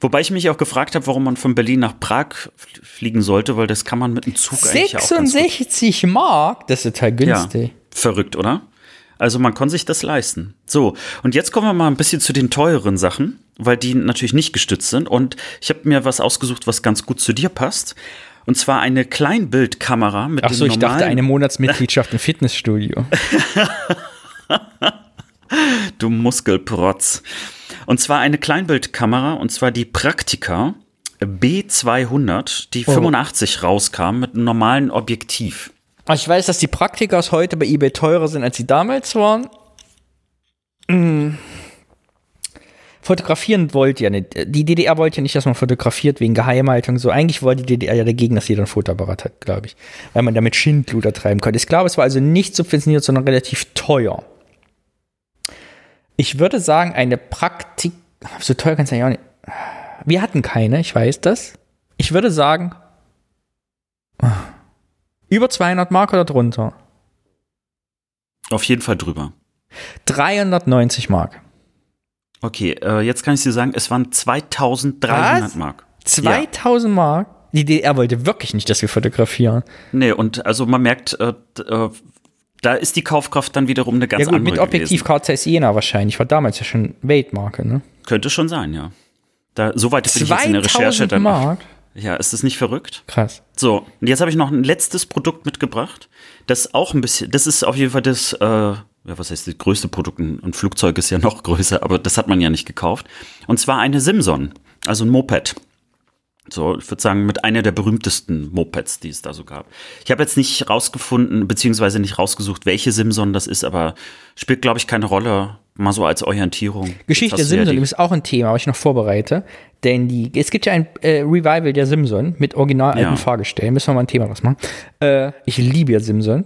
Wobei ich mich auch gefragt habe, warum man von Berlin nach Prag fl- fliegen sollte, weil das kann man mit dem Zug eigentlich auch ganz gut. 66 Mark? Das ist total Ja, günstig. verrückt, oder? Also man kann sich das leisten. So, und jetzt kommen wir mal ein bisschen zu den teureren Sachen, weil die natürlich nicht gestützt sind. Und ich habe mir was ausgesucht, was ganz gut zu dir passt. Und zwar eine Kleinbildkamera mit Ach so, ich dachte eine Monatsmitgliedschaft im Fitnessstudio. [laughs] Du Muskelprotz. Und zwar eine Kleinbildkamera, und zwar die Praktika B200, die Oh. 85 rauskam mit einem normalen Objektiv. Ah, Ich weiß, dass die Praktikas heute bei eBay teurer sind, als sie damals waren. Hm. Fotografieren wollte ja nicht. Die DDR wollte ja nicht, dass man fotografiert wegen Geheimhaltung. So eigentlich wollte die DDR ja dagegen, dass jeder ein Fotoapparat hat, glaube ich. Weil man damit Schindluder treiben konnte. Ich glaube, es war also nicht subventioniert, sondern relativ teuer. Ich würde sagen, eine Praktik. So teuer kann es ja auch nicht. Wir hatten keine, ich weiß das. Ich würde sagen, über 200 Mark oder drunter. Auf jeden Fall drüber. 390 Mark. Okay, äh, jetzt kann ich dir sagen, es waren 2300 Was? Mark. 2000 Mark? Die DDR wollte wirklich nicht, dass wir fotografieren. Nee, und also man merkt, äh, äh, da ist die Kaufkraft dann wiederum eine ganz ja gut, andere mit Objektiv Zeiss Jena wahrscheinlich. War damals ja schon Weltmarke, ne? Könnte schon sein, ja. Da, so weit bin ich jetzt in der Recherche 2000 dann. Mark? Ja, ist das nicht verrückt? Krass. So, und jetzt habe ich noch ein letztes Produkt mitgebracht. Das auch ein bisschen, das ist auf jeden Fall das, äh, ja, was heißt das größte Produkt? Ein Flugzeug ist ja noch [laughs] größer, aber das hat man ja nicht gekauft. Und zwar eine Simson, also ein Moped. So, ich würde sagen, mit einer der berühmtesten Mopeds, die es da so gab. Ich habe jetzt nicht rausgefunden, beziehungsweise nicht rausgesucht, welche Simson das ist, aber spielt, glaube ich, keine Rolle. Mal so als Orientierung. Geschichte der ja Simson die- ist auch ein Thema, was ich noch vorbereite. Denn die, es gibt ja ein äh, Revival der Simson mit original alten Ja. Fahrgestellen. Müssen wir mal ein Thema draus machen. Äh, ich liebe ja Simson.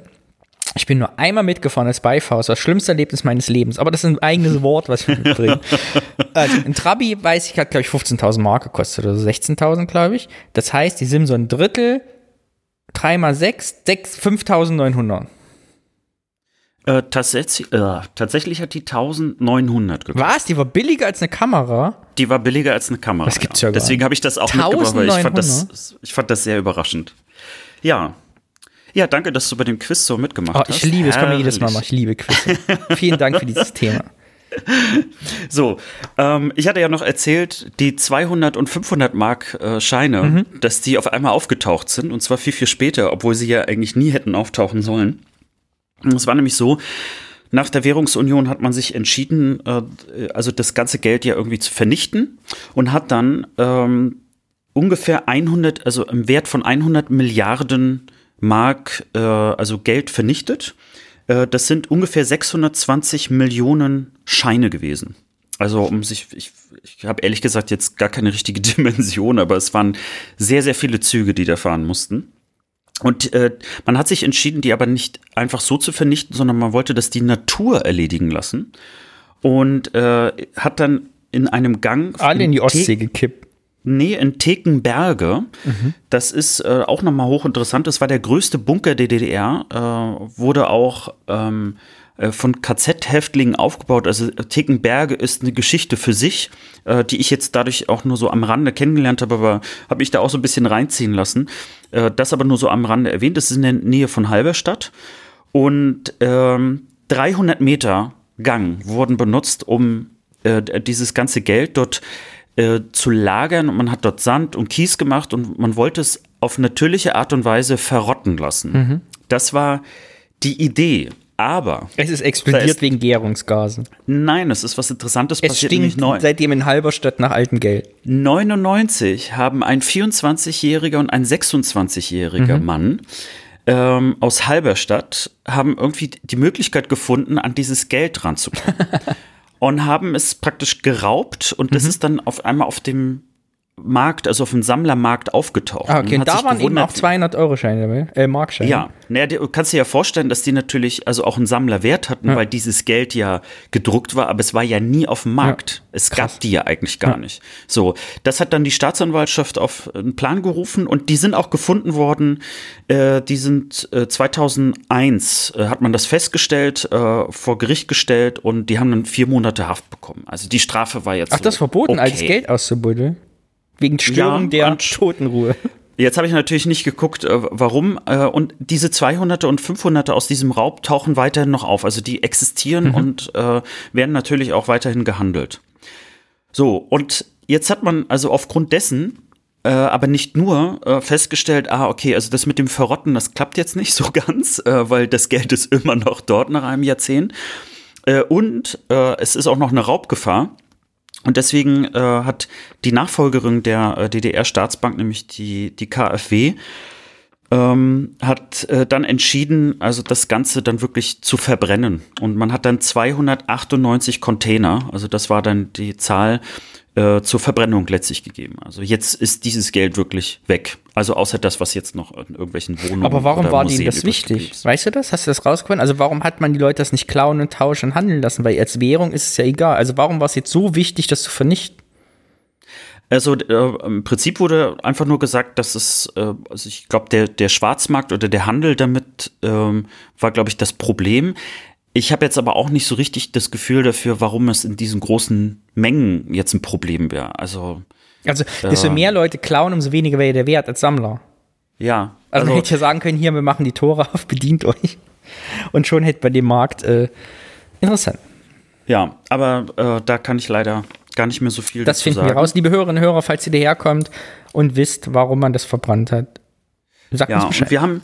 Ich bin nur einmal mitgefahren als Beifahrer. Das war das schlimmste Erlebnis meines Lebens. Aber das ist ein eigenes [laughs] Wort, was wir mitbringen. also ein Trabi, weiß ich, hat, glaube ich, 15.000 Mark gekostet oder so 16.000, glaube ich. Das heißt, die Simson Drittel, 3 mal 6, 6 5.900. Äh, tatsächlich, äh, tatsächlich hat die 1900 gekostet. Was? Die war billiger als eine Kamera? Die war billiger als eine Kamera. Das gibt's ja, ja gar Deswegen habe ich das auch mitgebracht, weil ich fand das, ich fand das sehr überraschend. Ja. Ja, danke, dass du bei dem Quiz so mitgemacht oh, ich hast. Ich liebe, es kann mir jedes Mal machen. Ich liebe Quiz. Vielen Dank für dieses [laughs] Thema. So, ähm, ich hatte ja noch erzählt, die 200 und 500 Mark äh, Scheine, mhm. dass die auf einmal aufgetaucht sind und zwar viel, viel später, obwohl sie ja eigentlich nie hätten auftauchen sollen. Es war nämlich so, nach der Währungsunion hat man sich entschieden, äh, also das ganze Geld ja irgendwie zu vernichten und hat dann ähm, ungefähr 100, also im Wert von 100 Milliarden Mark, äh, also Geld vernichtet. Äh, das sind ungefähr 620 Millionen Scheine gewesen. Also um sich, ich, ich habe ehrlich gesagt jetzt gar keine richtige [laughs] Dimension, aber es waren sehr, sehr viele Züge, die da fahren mussten. Und äh, man hat sich entschieden, die aber nicht einfach so zu vernichten, sondern man wollte das die Natur erledigen lassen. Und äh, hat dann in einem Gang. Alle in die Ostsee gekippt. Nee, in Tekenberge. Mhm. Das ist äh, auch nochmal hochinteressant. Das war der größte Bunker der DDR. Äh, wurde auch ähm, äh, von KZ-Häftlingen aufgebaut. Also Tekenberge ist eine Geschichte für sich, äh, die ich jetzt dadurch auch nur so am Rande kennengelernt habe, aber habe ich da auch so ein bisschen reinziehen lassen. Äh, das aber nur so am Rande erwähnt. Das ist in der Nähe von Halberstadt. Und ähm, 300 Meter Gang wurden benutzt, um äh, dieses ganze Geld dort äh, zu lagern. Und man hat dort Sand und Kies gemacht und man wollte es auf natürliche Art und Weise verrotten lassen. Mhm. Das war die Idee. Aber. Es ist explodiert ist, wegen Gärungsgasen. Nein, es ist was Interessantes es passiert. Stinkt seitdem in Halberstadt nach altem Geld. 99 haben ein 24-jähriger und ein 26-jähriger mhm. Mann ähm, aus Halberstadt haben irgendwie die Möglichkeit gefunden, an dieses Geld ranzukommen. [laughs] und haben es praktisch geraubt und das mhm. ist dann auf einmal auf dem Markt, also auf dem Sammlermarkt aufgetaucht. Ah, okay, und, da waren eben auch 200 Euro Scheine dabei, äh, Markscheine. Ja, naja, du kannst dir ja vorstellen, dass die natürlich also auch einen Sammlerwert hatten, ja. weil dieses Geld ja gedruckt war, aber es war ja nie auf dem Markt. Ja, es gab die ja eigentlich gar ja. nicht. So, das hat dann die Staatsanwaltschaft auf einen Plan gerufen und die sind auch gefunden worden. Äh, die sind äh, 2001 äh, hat man das festgestellt, äh, vor Gericht gestellt und die haben dann vier Monate Haft bekommen. Also die Strafe war jetzt. Ach, so, das verboten, okay. als Geld auszubuddeln? Wegen Störung ja, der Totenruhe. Jetzt habe ich natürlich nicht geguckt, äh, warum. Äh, und diese 200er und 500er aus diesem Raub tauchen weiterhin noch auf. Also die existieren mhm. und äh, werden natürlich auch weiterhin gehandelt. So, und jetzt hat man also aufgrund dessen, äh, aber nicht nur, äh, festgestellt, ah, okay, also das mit dem Verrotten, das klappt jetzt nicht [laughs] so ganz, äh, weil das Geld ist immer noch dort nach einem Jahrzehnt. und es ist auch noch eine Raubgefahr. Und deswegen äh, hat die Nachfolgerin der äh, DDR-Staatsbank, nämlich die, die KfW, ähm, hat äh, dann entschieden, also das Ganze dann wirklich zu verbrennen. Und man hat dann 298 Container, also das war dann die Zahl, äh, zur Verbrennung letztlich gegeben. Also jetzt ist dieses Geld wirklich weg. Also außer das, was jetzt noch in irgendwelchen Wohnungen. Aber warum war denen das wichtig? Weißt du das? Hast du das rausgefunden? Also warum hat man die Leute das nicht klauen und tauschen und handeln lassen? Weil als Währung ist es ja egal. Also warum war es jetzt so wichtig, das zu vernichten? Also äh, im Prinzip wurde einfach nur gesagt, dass es, äh, also ich glaube, der, der Schwarzmarkt oder der Handel damit ähm, war, glaube ich, das Problem. Ich habe jetzt aber auch nicht so richtig das Gefühl dafür, warum es in diesen großen Mengen jetzt ein Problem wäre. Also, also desto äh, mehr Leute klauen, umso weniger wäre der Wert als Sammler. Ja. Also, also hätte ja sagen können, hier, wir machen die Tore auf, [laughs] bedient euch. Und schon hätte bei dem Markt äh, interessant. Ja, aber äh, da kann ich leider gar nicht mehr so viel Das finden sagen. wir raus. Liebe Hörerinnen und Hörer, falls ihr daherkommt und wisst, warum man das verbrannt hat, sagt ja, uns Bescheid. Und wir haben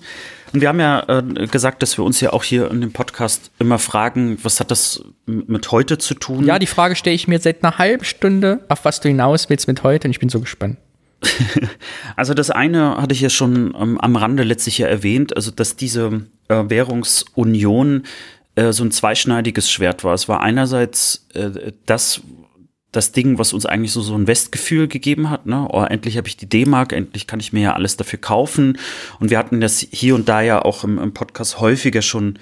und wir haben ja äh, gesagt, dass wir uns ja auch hier in dem Podcast immer fragen, was hat das mit heute zu tun? Ja, die Frage stelle ich mir seit einer halben Stunde, auf was du hinaus willst mit heute und ich bin so gespannt. [laughs] also das eine hatte ich ja schon ähm, am Rande letztlich ja erwähnt, also dass diese äh, Währungsunion äh, so ein zweischneidiges Schwert war. Es war einerseits äh, das, das Ding, was uns eigentlich so, so ein Westgefühl gegeben hat. Ne? Oh, endlich habe ich die D-Mark, endlich kann ich mir ja alles dafür kaufen. Und wir hatten das hier und da ja auch im, im Podcast häufiger schon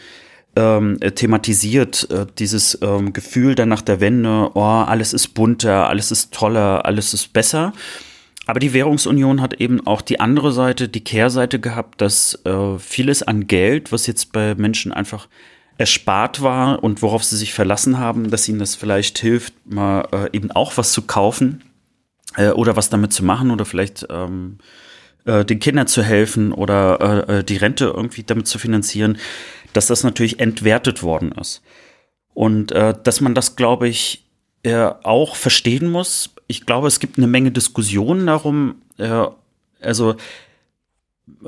ähm, äh, thematisiert, äh, dieses ähm, Gefühl dann nach der Wende, oh, alles ist bunter, alles ist toller, alles ist besser. Aber die Währungsunion hat eben auch die andere Seite, die Kehrseite gehabt, dass äh, vieles an Geld, was jetzt bei Menschen einfach erspart war und worauf sie sich verlassen haben, dass ihnen das vielleicht hilft, mal äh, eben auch was zu kaufen äh, oder was damit zu machen oder vielleicht ähm, äh, den Kindern zu helfen oder äh, äh, die Rente irgendwie damit zu finanzieren, dass das natürlich entwertet worden ist. Und äh, dass man das, glaube ich, auch verstehen muss. Ich glaube, es gibt eine Menge Diskussionen darum. Also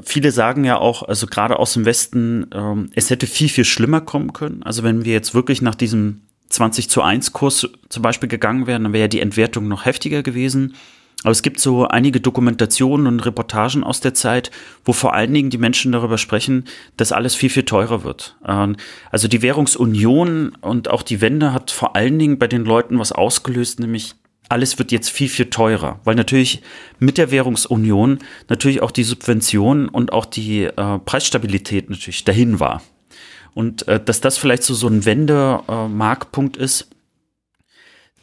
viele sagen ja auch, also gerade aus dem Westen, ähm, es hätte viel, viel schlimmer kommen können. Also wenn wir jetzt wirklich nach diesem 20 zu 1 Kurs zum Beispiel gegangen wären, dann wäre ja die Entwertung noch heftiger gewesen. Aber es gibt so einige Dokumentationen und Reportagen aus der Zeit, wo vor allen Dingen die Menschen darüber sprechen, dass alles viel, viel teurer wird. Ähm, also die Währungsunion und auch die Wende hat vor allen Dingen bei den Leuten was ausgelöst, nämlich alles wird jetzt viel, viel teurer, weil natürlich mit der Währungsunion natürlich auch die Subvention und auch die äh, Preisstabilität natürlich dahin war. Und äh, dass das vielleicht so, so ein Wendemarkpunkt äh, ist,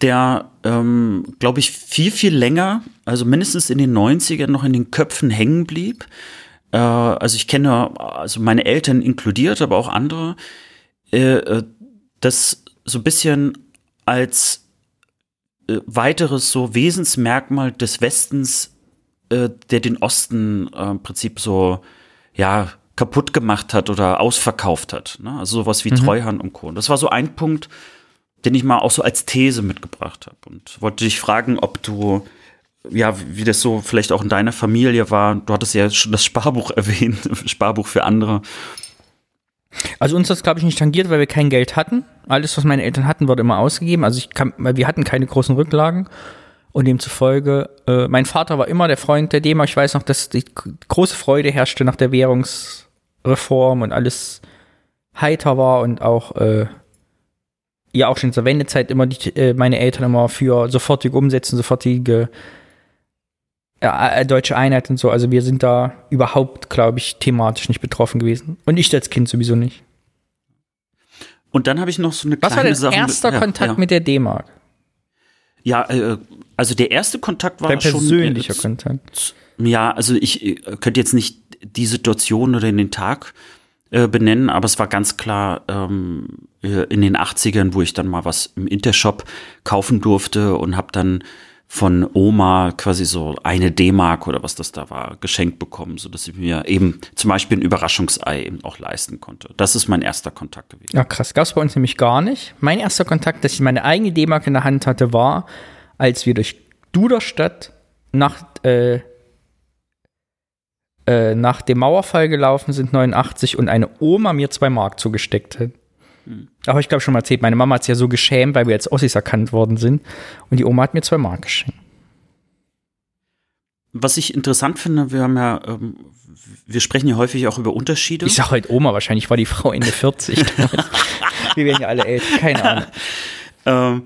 der, ähm, glaube ich, viel, viel länger, also mindestens in den 90ern noch in den Köpfen hängen blieb. Äh, also ich kenne, also meine Eltern inkludiert, aber auch andere, äh, äh das so ein bisschen als weiteres so Wesensmerkmal des Westens, äh, der den Osten äh, im Prinzip so, ja, kaputt gemacht hat oder ausverkauft hat. Ne? Also sowas wie mhm. Treuhand und Co. Und das war so ein Punkt, den ich mal auch so als These mitgebracht habe. Und wollte dich fragen, ob du, ja, wie das so vielleicht auch in deiner Familie war. Du hattest ja schon das Sparbuch [laughs] erwähnt, Sparbuch für andere. Also uns das, glaube ich, nicht tangiert, weil wir kein Geld hatten. Alles, was meine Eltern hatten, wurde immer ausgegeben. Also ich kann, weil wir hatten keine großen Rücklagen. Und demzufolge, äh, mein Vater war immer der Freund der DEMA. Ich weiß noch, dass die große Freude herrschte nach der Währungsreform und alles heiter war und auch äh, ja auch schon zur Wendezeit immer die, äh, meine Eltern immer für sofortige Umsetzen, sofortige äh, deutsche Einheit und so. Also wir sind da überhaupt, glaube ich, thematisch nicht betroffen gewesen. Und ich als Kind sowieso nicht. Und dann habe ich noch so eine kleine Was war dein erster mit, Kontakt ja. mit der D-Mark? Ja, äh, also der erste Kontakt war Dein persönlicher schon, äh, Kontakt. Ja, also ich äh, könnte jetzt nicht die Situation oder den Tag äh, benennen, aber es war ganz klar ähm, äh, in den 80ern, wo ich dann mal was im Intershop kaufen durfte und habe dann von Oma quasi so eine D-Mark oder was das da war, geschenkt bekommen, so dass ich mir eben zum Beispiel ein Überraschungsei eben auch leisten konnte. Das ist mein erster Kontakt gewesen. Ja, krass. Gab es bei uns nämlich gar nicht. Mein erster Kontakt, dass ich meine eigene D-Mark in der Hand hatte, war, als wir durch Duderstadt nach äh, äh, nach dem Mauerfall gelaufen sind, 89, und eine Oma mir zwei Mark zugesteckt hat. Hm. Aber ich glaube schon mal erzählt, meine Mama hat es ja so geschämt, weil wir als Ossis erkannt worden sind. Und die Oma hat mir zwei Mark geschenkt. Was ich interessant finde, wir haben ja, ähm, wir sprechen ja häufig auch über Unterschiede. Ich sage heute Oma, wahrscheinlich war die Frau Ende 40. [laughs] wir werden ja alle älter, keine Ahnung. ähm,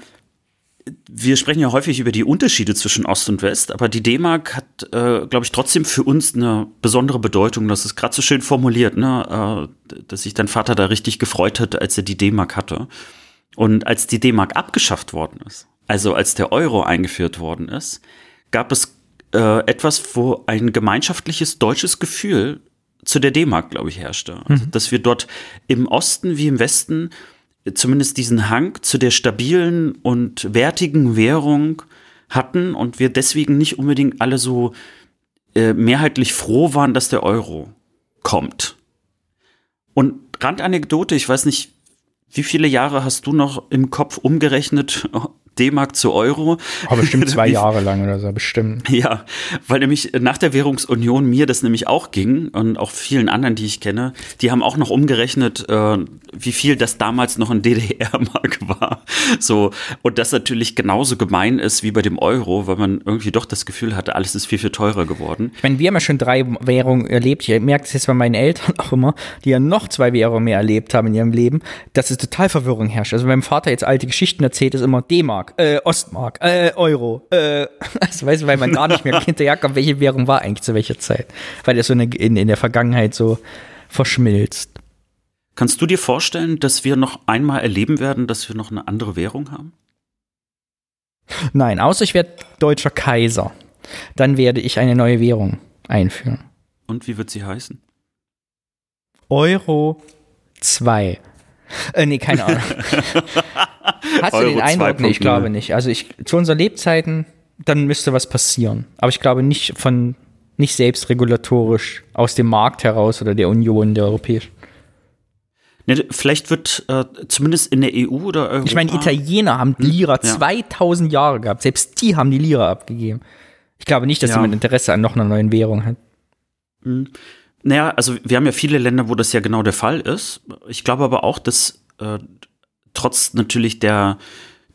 wir sprechen ja häufig über die Unterschiede zwischen Ost und West, aber die D-Mark hat, äh, glaube ich, trotzdem für uns eine besondere Bedeutung. Das ist gerade so schön formuliert, ne? Äh, dass sich dein Vater da richtig gefreut hat, als er die D-Mark hatte. Und als die D-Mark abgeschafft worden ist, also als der Euro eingeführt worden ist, gab es äh, etwas, wo ein gemeinschaftliches deutsches Gefühl zu der D-Mark, glaube ich, herrschte. Also, dass wir dort im Osten wie im Westen zumindest diesen Hang zu der stabilen und wertigen Währung hatten und wir deswegen nicht unbedingt alle so äh, mehrheitlich froh waren, dass der Euro kommt. Und Randanekdote, ich weiß nicht, wie viele Jahre hast du noch im Kopf umgerechnet, D-Mark zu Euro. Aber bestimmt [laughs] zwei Jahre lang oder so, bestimmt. Ja, weil nämlich nach der Währungsunion mir das nämlich auch ging und auch vielen anderen, die ich kenne, die haben auch noch umgerechnet, äh, wie viel das damals noch ein DDR-Mark [laughs] war. So, und das natürlich genauso gemein ist wie bei dem Euro, weil man irgendwie doch das Gefühl hatte, alles ist viel, viel teurer geworden. Ich meine, wir haben ja schon drei Währungen erlebt. Ich merke es jetzt bei meinen Eltern [laughs] auch immer, die ja noch zwei Währungen mehr erlebt haben in ihrem Leben, dass es total Verwirrung herrscht. Also, wenn mein Vater jetzt alte Geschichten erzählt, ist immer D-Mark. D-Mark, äh, Ostmark, äh, Euro. Äh, [laughs] also weißt du, weil man gar nicht mehr [laughs] hinterherkommt, welche Währung war eigentlich zu welcher Zeit. Weil das so eine, in, in der Vergangenheit so verschmilzt. Kannst du dir vorstellen, dass wir noch einmal erleben werden, dass wir noch eine andere Währung haben? Nein, außer ich werde deutscher Kaiser. Dann werde ich eine neue Währung einführen. Und wie wird sie heißen? Euro 2. Äh, nee, keine Ahnung. [laughs] Hast du Euro den Eindruck? Nee, ich 2.0. glaube nicht. Also ich, zu unseren Lebzeiten, dann müsste was passieren. Aber ich glaube nicht von, nicht selbstregulatorisch aus dem Markt heraus oder der Union, der europäischen. Ne, vielleicht wird äh, zumindest in der EU oder Europa. Ich meine, Italiener haben die Lira ja. 2000 Jahre gehabt. Selbst die haben die Lira abgegeben. Ich glaube nicht, dass Ja. jemand Interesse an noch einer neuen Währung hat. Naja, also wir haben ja viele Länder, wo das ja genau der Fall ist. Ich glaube aber auch, dass äh, trotz natürlich der,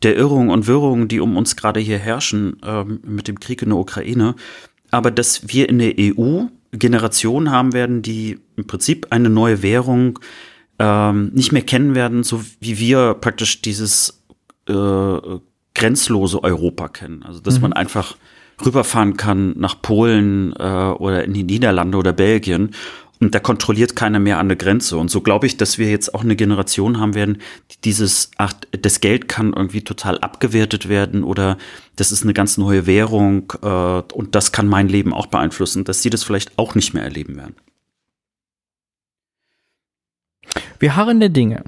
der Irrungen und Wirrungen, die um uns gerade hier herrschen, ähm, mit dem Krieg in der Ukraine, aber dass wir in der EU Generationen haben werden, die im Prinzip eine neue Währung ähm, nicht mehr kennen werden, so wie wir praktisch dieses äh, grenzlose Europa kennen. Also dass man einfach rüberfahren kann nach Polen äh, oder in die Niederlande oder Belgien und da kontrolliert keiner mehr an der Grenze. Und so glaube ich, dass wir jetzt auch eine Generation haben werden, die dieses, ach, das Geld kann irgendwie total abgewertet werden oder das ist eine ganz neue Währung äh, und das kann mein Leben auch beeinflussen, dass sie das vielleicht auch nicht mehr erleben werden. Wir harren der Dinge.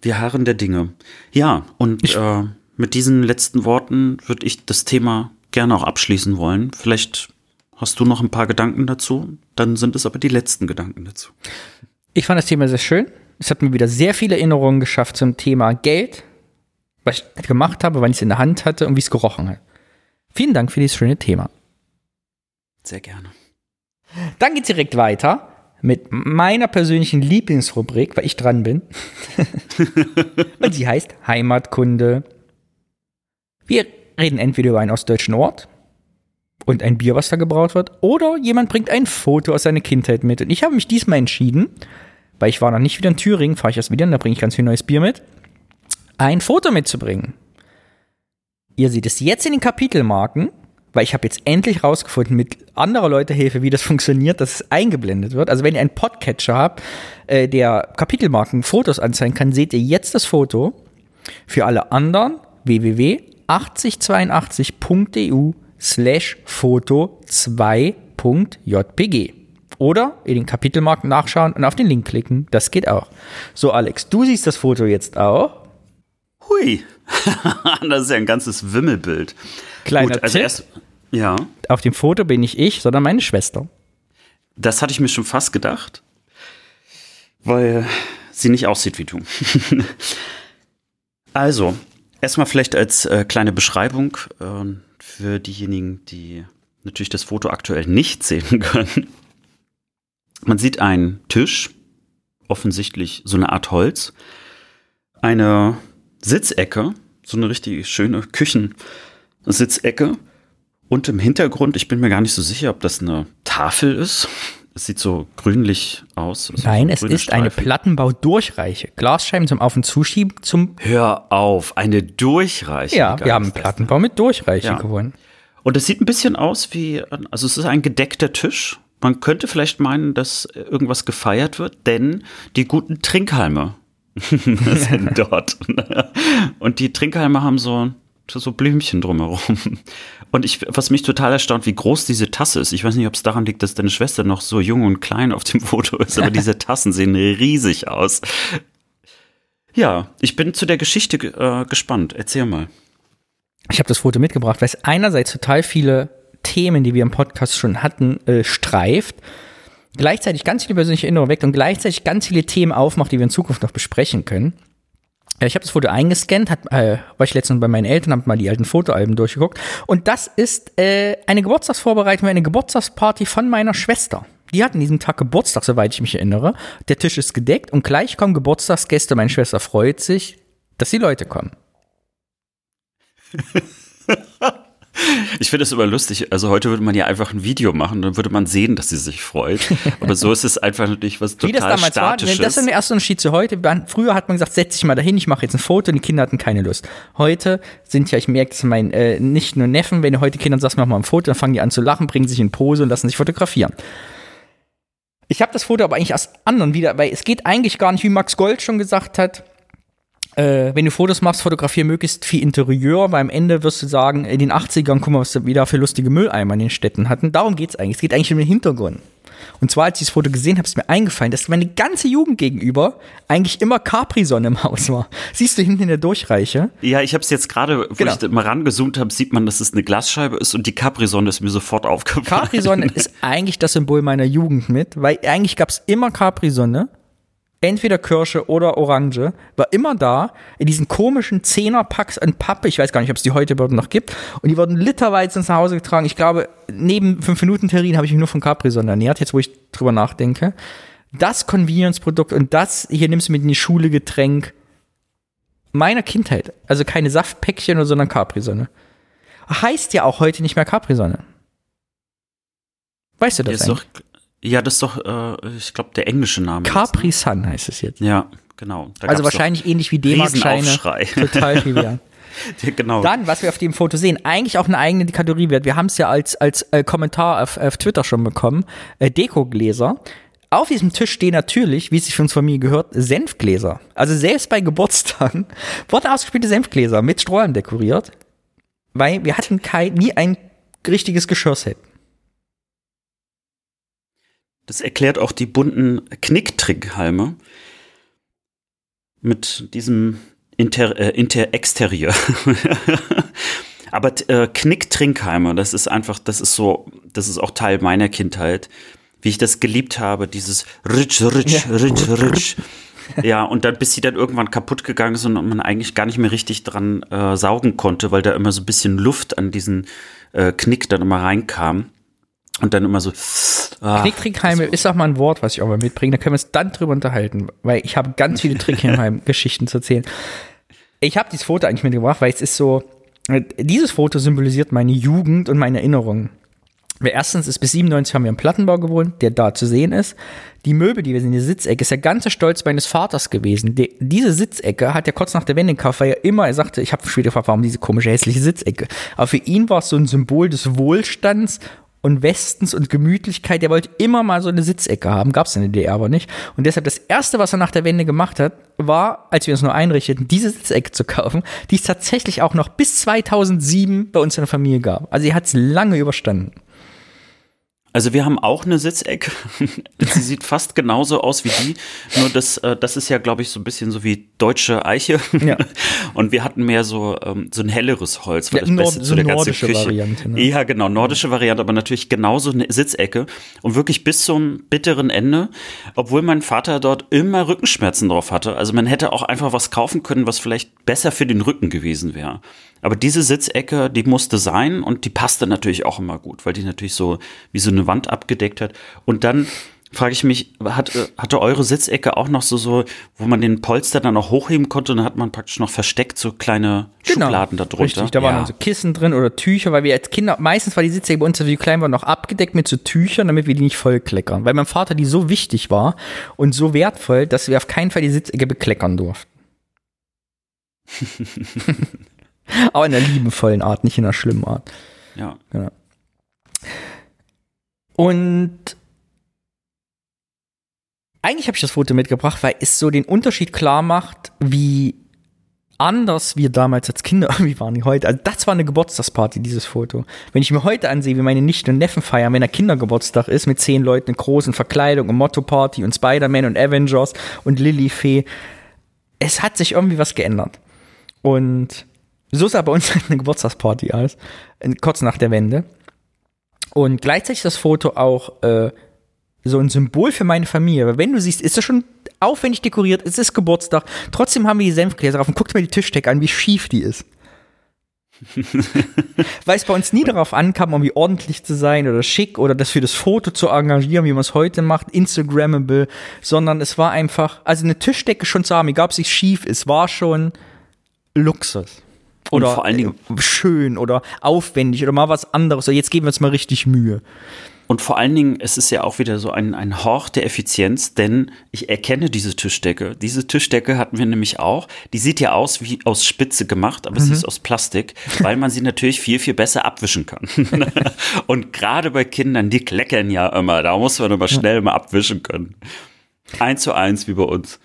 Wir harren der Dinge. Ja, und Ich- äh, mit diesen letzten Worten würde ich das Thema gerne auch abschließen wollen. Vielleicht hast du noch ein paar Gedanken dazu, dann sind es aber die letzten Gedanken dazu. Ich fand das Thema sehr schön. Es hat mir wieder sehr viele Erinnerungen geschafft zum Thema Geld, was ich gemacht habe, wann ich es in der Hand hatte und wie es gerochen hat. Vielen Dank für dieses schöne Thema. Sehr gerne. Dann geht's direkt weiter mit meiner persönlichen Lieblingsrubrik, weil ich dran bin. [laughs] und sie heißt Heimatkunde. Wir reden entweder über einen ostdeutschen Ort und ein Bier, was da gebraut wird, oder jemand bringt ein Foto aus seiner Kindheit mit. Und ich habe mich diesmal entschieden, weil ich war noch nicht wieder in Thüringen, fahre ich erst wieder, und da bringe ich ganz viel neues Bier mit, ein Foto mitzubringen. Ihr seht es jetzt in den Kapitelmarken, weil ich habe jetzt endlich rausgefunden mit anderer Leute Hilfe, wie das [laughs] funktioniert, dass es eingeblendet wird. Also wenn ihr einen Podcatcher habt, äh, der Kapitelmarken Fotos anzeigen kann, seht ihr jetzt das Foto. Für alle anderen www.8082.eu slash foto 2.jpg. Oder in den Kapitelmarken nachschauen und auf den Link klicken. Das geht auch. So, Alex, du siehst das Foto jetzt auch. Hui, [laughs] das ist ja ein ganzes Wimmelbild. Kleiner Gut, also Tipp. erst, ja, Auf dem Foto bin nicht ich, sondern meine Schwester. das hatte ich mir schon fast gedacht, weil sie nicht aussieht wie du. [laughs] also, erstmal vielleicht als äh, kleine Beschreibung ähm, für diejenigen, die natürlich das Foto aktuell nicht sehen [laughs] können. Man sieht einen Tisch, offensichtlich so eine Art Holz, eine Sitzecke, so eine richtig schöne Küchensitzecke und im Hintergrund, ich bin mir gar nicht so sicher, ob das eine Tafel ist. Es sieht so grünlich aus. Also Nein, so es ist eine Streifen. Plattenbau-Durchreiche. Glasscheiben zum Auf- und Zuschieben zum. Hör auf, eine Durchreiche. Ja, wir haben Plattenbau mit Durchreiche Ja. gewonnen. Und es sieht ein bisschen aus wie, also es ist ein gedeckter Tisch. Man könnte vielleicht meinen, dass irgendwas gefeiert wird, denn die guten Trinkhalme [laughs] sind [laughs] dort. Und die Trinkhalme haben so, so Blümchen drumherum. Und ich, was mich total erstaunt, wie groß diese Tasse ist. Ich weiß nicht, ob es daran liegt, dass deine Schwester noch so jung und klein auf dem [laughs] Foto ist, aber diese Tassen sehen riesig aus. Ja, ich bin zu der Geschichte äh, gespannt. Erzähl mal. Ich habe das Foto mitgebracht, weil es einerseits total viele Themen, die wir im Podcast schon hatten, äh, streift. Gleichzeitig ganz viele persönliche Erinnerungen weckt und gleichzeitig ganz viele Themen aufmacht, die wir in Zukunft noch besprechen können. Äh, Ich habe das Foto eingescannt, hat, äh, war ich letztens bei meinen Eltern, habe mal die alten Fotoalben durchgeguckt. Und das ist äh, eine Geburtstagsvorbereitung, eine Geburtstagsparty von meiner Schwester. Die hat an diesem Tag Geburtstag, soweit ich mich erinnere. Der Tisch ist gedeckt und gleich kommen Geburtstagsgäste. Meine Schwester freut sich, dass die Leute kommen. [laughs] Ich finde es immer lustig. Also heute würde man ja einfach ein Video machen, dann würde man sehen, dass sie sich freut. Aber so ist es einfach natürlich was Wie das total damals war, Statisches. das ist der erste Unterschied zu heute. Früher hat man gesagt, setz dich mal dahin, ich mache jetzt ein Foto und die Kinder hatten keine Lust. Heute sind ja, ich merke es mein, äh, nicht nur Neffen, wenn du heute Kindern sagst, mach mal ein Foto, dann fangen die an zu lachen, bringen sich in Pose und lassen sich fotografieren. Ich habe das Foto aber eigentlich aus anderen wieder, weil es geht eigentlich gar nicht, wie Max Gold schon gesagt hat, äh, wenn du Fotos machst, fotografier möglichst viel Interieur, weil am Ende wirst du sagen, in den 80ern, guck mal, was wir da für lustige Mülleimer in den Städten hatten. Darum geht's eigentlich. Es geht eigentlich um den Hintergrund. Und zwar, als ich das Foto gesehen habe, ist mir eingefallen, dass meine ganze Jugend gegenüber eigentlich immer Capri-Sonne im Haus war. Siehst du hinten in der Durchreiche? Ja, ich habe es jetzt gerade, wo Genau. ich mal rangezoomt habe, sieht man, dass es eine Glasscheibe ist und die Capri-Sonne ist mir sofort aufgefallen. Capri-Sonne [laughs] ist eigentlich das Symbol meiner Jugend mit, weil eigentlich gab es immer Capri-Sonne. Entweder Kirsche oder Orange, war immer da, in diesen komischen Zehnerpacks an Pappe, ich weiß gar nicht, ob es die heute überhaupt noch gibt, und die wurden literweise ins Hause getragen. Ich glaube, neben 5-Minuten-Terrin habe ich mich nur von Capri-Sonne ernährt, jetzt wo ich drüber nachdenke. Das Convenience-Produkt und das, hier nimmst du mit in die Schule Getränk meiner Kindheit. Also keine Saftpäckchen, sondern Capri-Sonne. Heißt ja auch heute nicht mehr Capri-Sonne. Weißt du das ist eigentlich? doch, ja, das ist doch, äh, ich glaube, der englische Name. Capri Sun heißt es jetzt. Jetzt, ne? Ja, genau. Also wahrscheinlich ähnlich wie D-Mark-Scheine. [laughs] Total trivial. [laughs] genau. Dann, was wir auf dem Foto sehen, eigentlich auch eine eigene Kategorie wert. Wir haben es ja als, als äh, Kommentar auf, auf Twitter schon bekommen. Äh, Dekogläser. Auf diesem Tisch stehen natürlich, wie es sich für uns Familie gehört, Senfgläser. Also selbst bei Geburtstagen [laughs] wurden ausgespielte Senfgläser mit Strohhalm dekoriert, weil wir hatten kein, nie ein richtiges Geschirrset. Das erklärt auch die bunten Knicktrickhalme mit diesem Inter, äh, Inter Exterieur. [laughs] Aber äh, Knicktrinkhalme, das ist einfach, das ist so, das ist auch Teil meiner Kindheit, wie ich das geliebt habe, dieses Ritsch, Ritsch, Ja. Ritsch, Ritsch. Ja, und dann, bis sie dann irgendwann kaputt gegangen sind und man eigentlich gar nicht mehr richtig dran äh, saugen konnte, weil da immer so ein bisschen Luft an diesen äh, Knick dann immer reinkam. Und dann immer so. Ah, Knicktrickheime ist auch mal ein Wort, was ich auch mal mitbringe. Da können wir uns dann drüber unterhalten, weil ich habe ganz viele Trickheim-Geschichten zu erzählen. Ich habe dieses Foto eigentlich mitgebracht, weil es ist so, dieses Foto symbolisiert meine Jugend und meine Erinnerungen. Weil erstens ist bis 97 haben wir im Plattenbau gewohnt, der da zu sehen ist. Die Möbel, die wir sehen, die Sitzecke, ist der ganze Stolz meines Vaters gewesen. Die, diese Sitzecke hat er kurz nach der Wende gekauft, weil er immer, er sagte, ich habe später gefragt, warum diese komische hässliche Sitzecke. Aber für ihn war es so ein Symbol des Wohlstands und Westens und Gemütlichkeit. Der wollte immer mal so eine Sitzecke haben, gab es in der DDR aber nicht. Und deshalb das Erste, was er nach der Wende gemacht hat, war, als wir uns nur einrichteten, diese Sitzecke zu kaufen, die es tatsächlich auch noch bis 2007 bei uns in der Familie gab. Also er hat es lange überstanden. Also wir haben auch eine Sitzecke. [laughs] Sie sieht fast genauso aus wie die. Nur das, äh, das ist ja, glaube ich, so ein bisschen so wie deutsche Eiche. Ja. [laughs] Und wir hatten mehr so, ähm, so ein helleres Holz, weil Ja, das Beste so zu der ganzen nordische Küche. Variante, ne? Ja, genau, nordische Variante, aber natürlich genauso eine Sitzecke. Und wirklich bis zum bitteren Ende, obwohl mein Vater dort immer Rückenschmerzen drauf hatte. Also man hätte auch einfach was kaufen können, was vielleicht besser für den Rücken gewesen wäre. Aber diese Sitzecke, die musste sein und die passte natürlich auch immer gut, weil die natürlich so wie so eine Wand abgedeckt hat. Und dann frage ich mich, hat, äh, hatte eure Sitzecke auch noch so, so, wo man den Polster dann auch hochheben konnte und dann hat man praktisch noch versteckt so kleine Schubladen da drunter? Genau. Richtig, da waren Ja. dann so Kissen drin oder Tücher, weil wir als Kinder, meistens war die Sitzecke bei uns, als wir klein waren, noch abgedeckt mit so Tüchern, damit wir die nicht vollkleckern. Weil meinem Vater die so wichtig war und so wertvoll, dass wir auf keinen Fall die Sitzecke bekleckern durften. [laughs] Aber in einer liebevollen Art, nicht in einer schlimmen Art. ja. Und eigentlich habe ich das Foto mitgebracht, weil es so den Unterschied klar macht, wie anders wir damals als Kinder [laughs] irgendwie waren wie heute. Also das war eine Geburtstagsparty, dieses Foto. Wenn ich mir heute ansehe, wie meine Nichten und Neffen feiern, wenn der Kindergeburtstag ist, mit zehn Leuten in großen Verkleidung und Motto-Party und Spider-Man und Avengers und Lilifee, es hat sich irgendwie was geändert. Und so sah bei uns [laughs] eine Geburtstagsparty aus, kurz nach der Wende. Und gleichzeitig das Foto auch äh, so ein Symbol für meine Familie. Weil wenn du siehst, ist das schon aufwendig dekoriert, es ist Geburtstag, trotzdem haben wir die Senfgläser drauf und guckt mir die Tischdecke an, wie schief die ist. [laughs] Weil es bei uns nie darauf ankam, irgendwie ordentlich zu sein oder schick oder das für das Foto zu engagieren, wie man es heute macht, Instagrammable, sondern es war einfach, also eine Tischdecke schon zu haben, egal ob sie schief ist, war schon Luxus. Und Oder vor allen Dingen- äh, schön oder aufwendig oder mal was anderes. Oder jetzt geben wir uns mal richtig Mühe. Und vor allen Dingen, es ist ja auch wieder so ein, ein Hort der Effizienz, denn ich erkenne diese Tischdecke. Diese Tischdecke hatten wir nämlich auch. Die sieht ja aus wie aus Spitze gemacht, aber sie ist aus Plastik, weil man sie natürlich viel, viel besser abwischen kann. [laughs] Und gerade bei Kindern, die kleckern ja immer. Da muss man aber schnell mal abwischen können. Eins zu eins wie bei uns.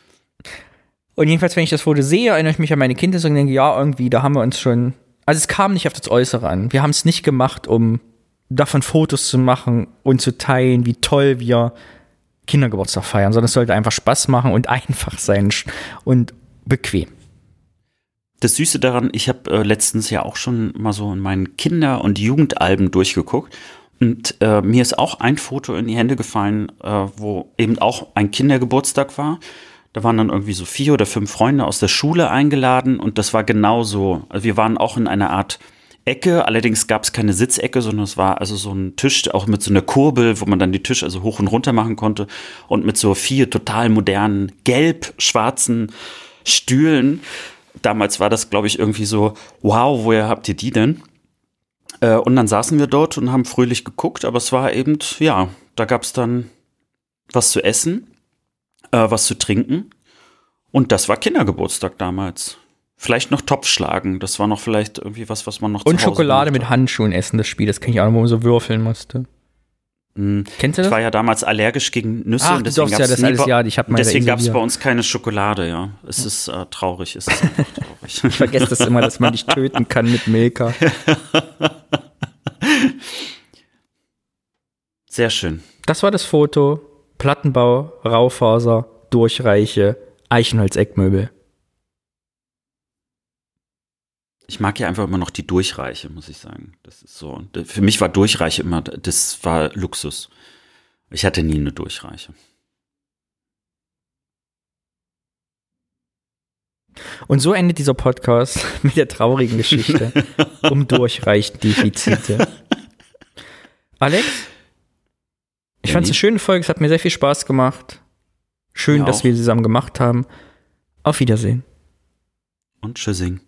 Und jedenfalls, wenn ich das Foto sehe, erinnere ich mich an meine Kindheit und denke, ja, irgendwie, da haben wir uns schon. Also es kam nicht auf das Äußere an. Wir haben es nicht gemacht, um davon Fotos zu machen und zu teilen, wie toll wir Kindergeburtstag feiern, sondern es sollte einfach Spaß machen und [laughs] einfach sein und bequem. Das Süße daran, ich habe äh, letztens ja auch schon mal so in meinen Kinder- und Jugendalben durchgeguckt und äh, mir ist auch ein Foto in die Hände gefallen, äh, wo eben auch ein Kindergeburtstag war. Da waren dann irgendwie so vier oder fünf Freunde aus der Schule eingeladen und das war genauso. Also wir waren auch in einer Art Ecke, allerdings gab es keine Sitzecke, sondern es war also so ein Tisch, auch mit so einer Kurbel, wo man dann die Tische also hoch und runter machen konnte und mit so vier total modernen, gelb-schwarzen Stühlen. Damals war das, glaube ich, irgendwie so, wow, woher habt ihr die denn? Äh, und dann saßen wir dort und haben fröhlich geguckt, aber es war eben, ja, da gab es dann was zu essen, äh, was zu trinken. Und das war Kindergeburtstag damals. Vielleicht noch Topf schlagen, das war noch vielleicht irgendwie was, was man noch Und Schokolade mit Handschuhen essen, das Spiel, das kenne ich auch noch, wo man so würfeln musste. Mhm. Kennst du das? Ich war ja damals allergisch gegen Nüsse Ach, und deswegen gab es ja, deswegen gab es bei uns keine Schokolade, ja. Es ist äh, traurig, es ist [laughs] traurig. ich vergesse das immer, dass man dich töten kann mit Milka. [laughs] Sehr schön. Das war das Foto. Plattenbau, Raufaser, Durchreiche, Eichenholz-Eckmöbel. Ich mag ja einfach immer noch die Durchreiche, muss ich sagen. Das ist so. Für mich war Durchreiche immer, das war Luxus. Ich hatte nie eine Durchreiche. Und so endet dieser Podcast [laughs] mit der traurigen Geschichte [laughs] um Durchreichdefizite. Alex, ich fand es eine schöne Folge, es hat mir sehr viel Spaß gemacht. Schön, dass wir zusammen gemacht haben. Auf Wiedersehen. Und Tschüssing.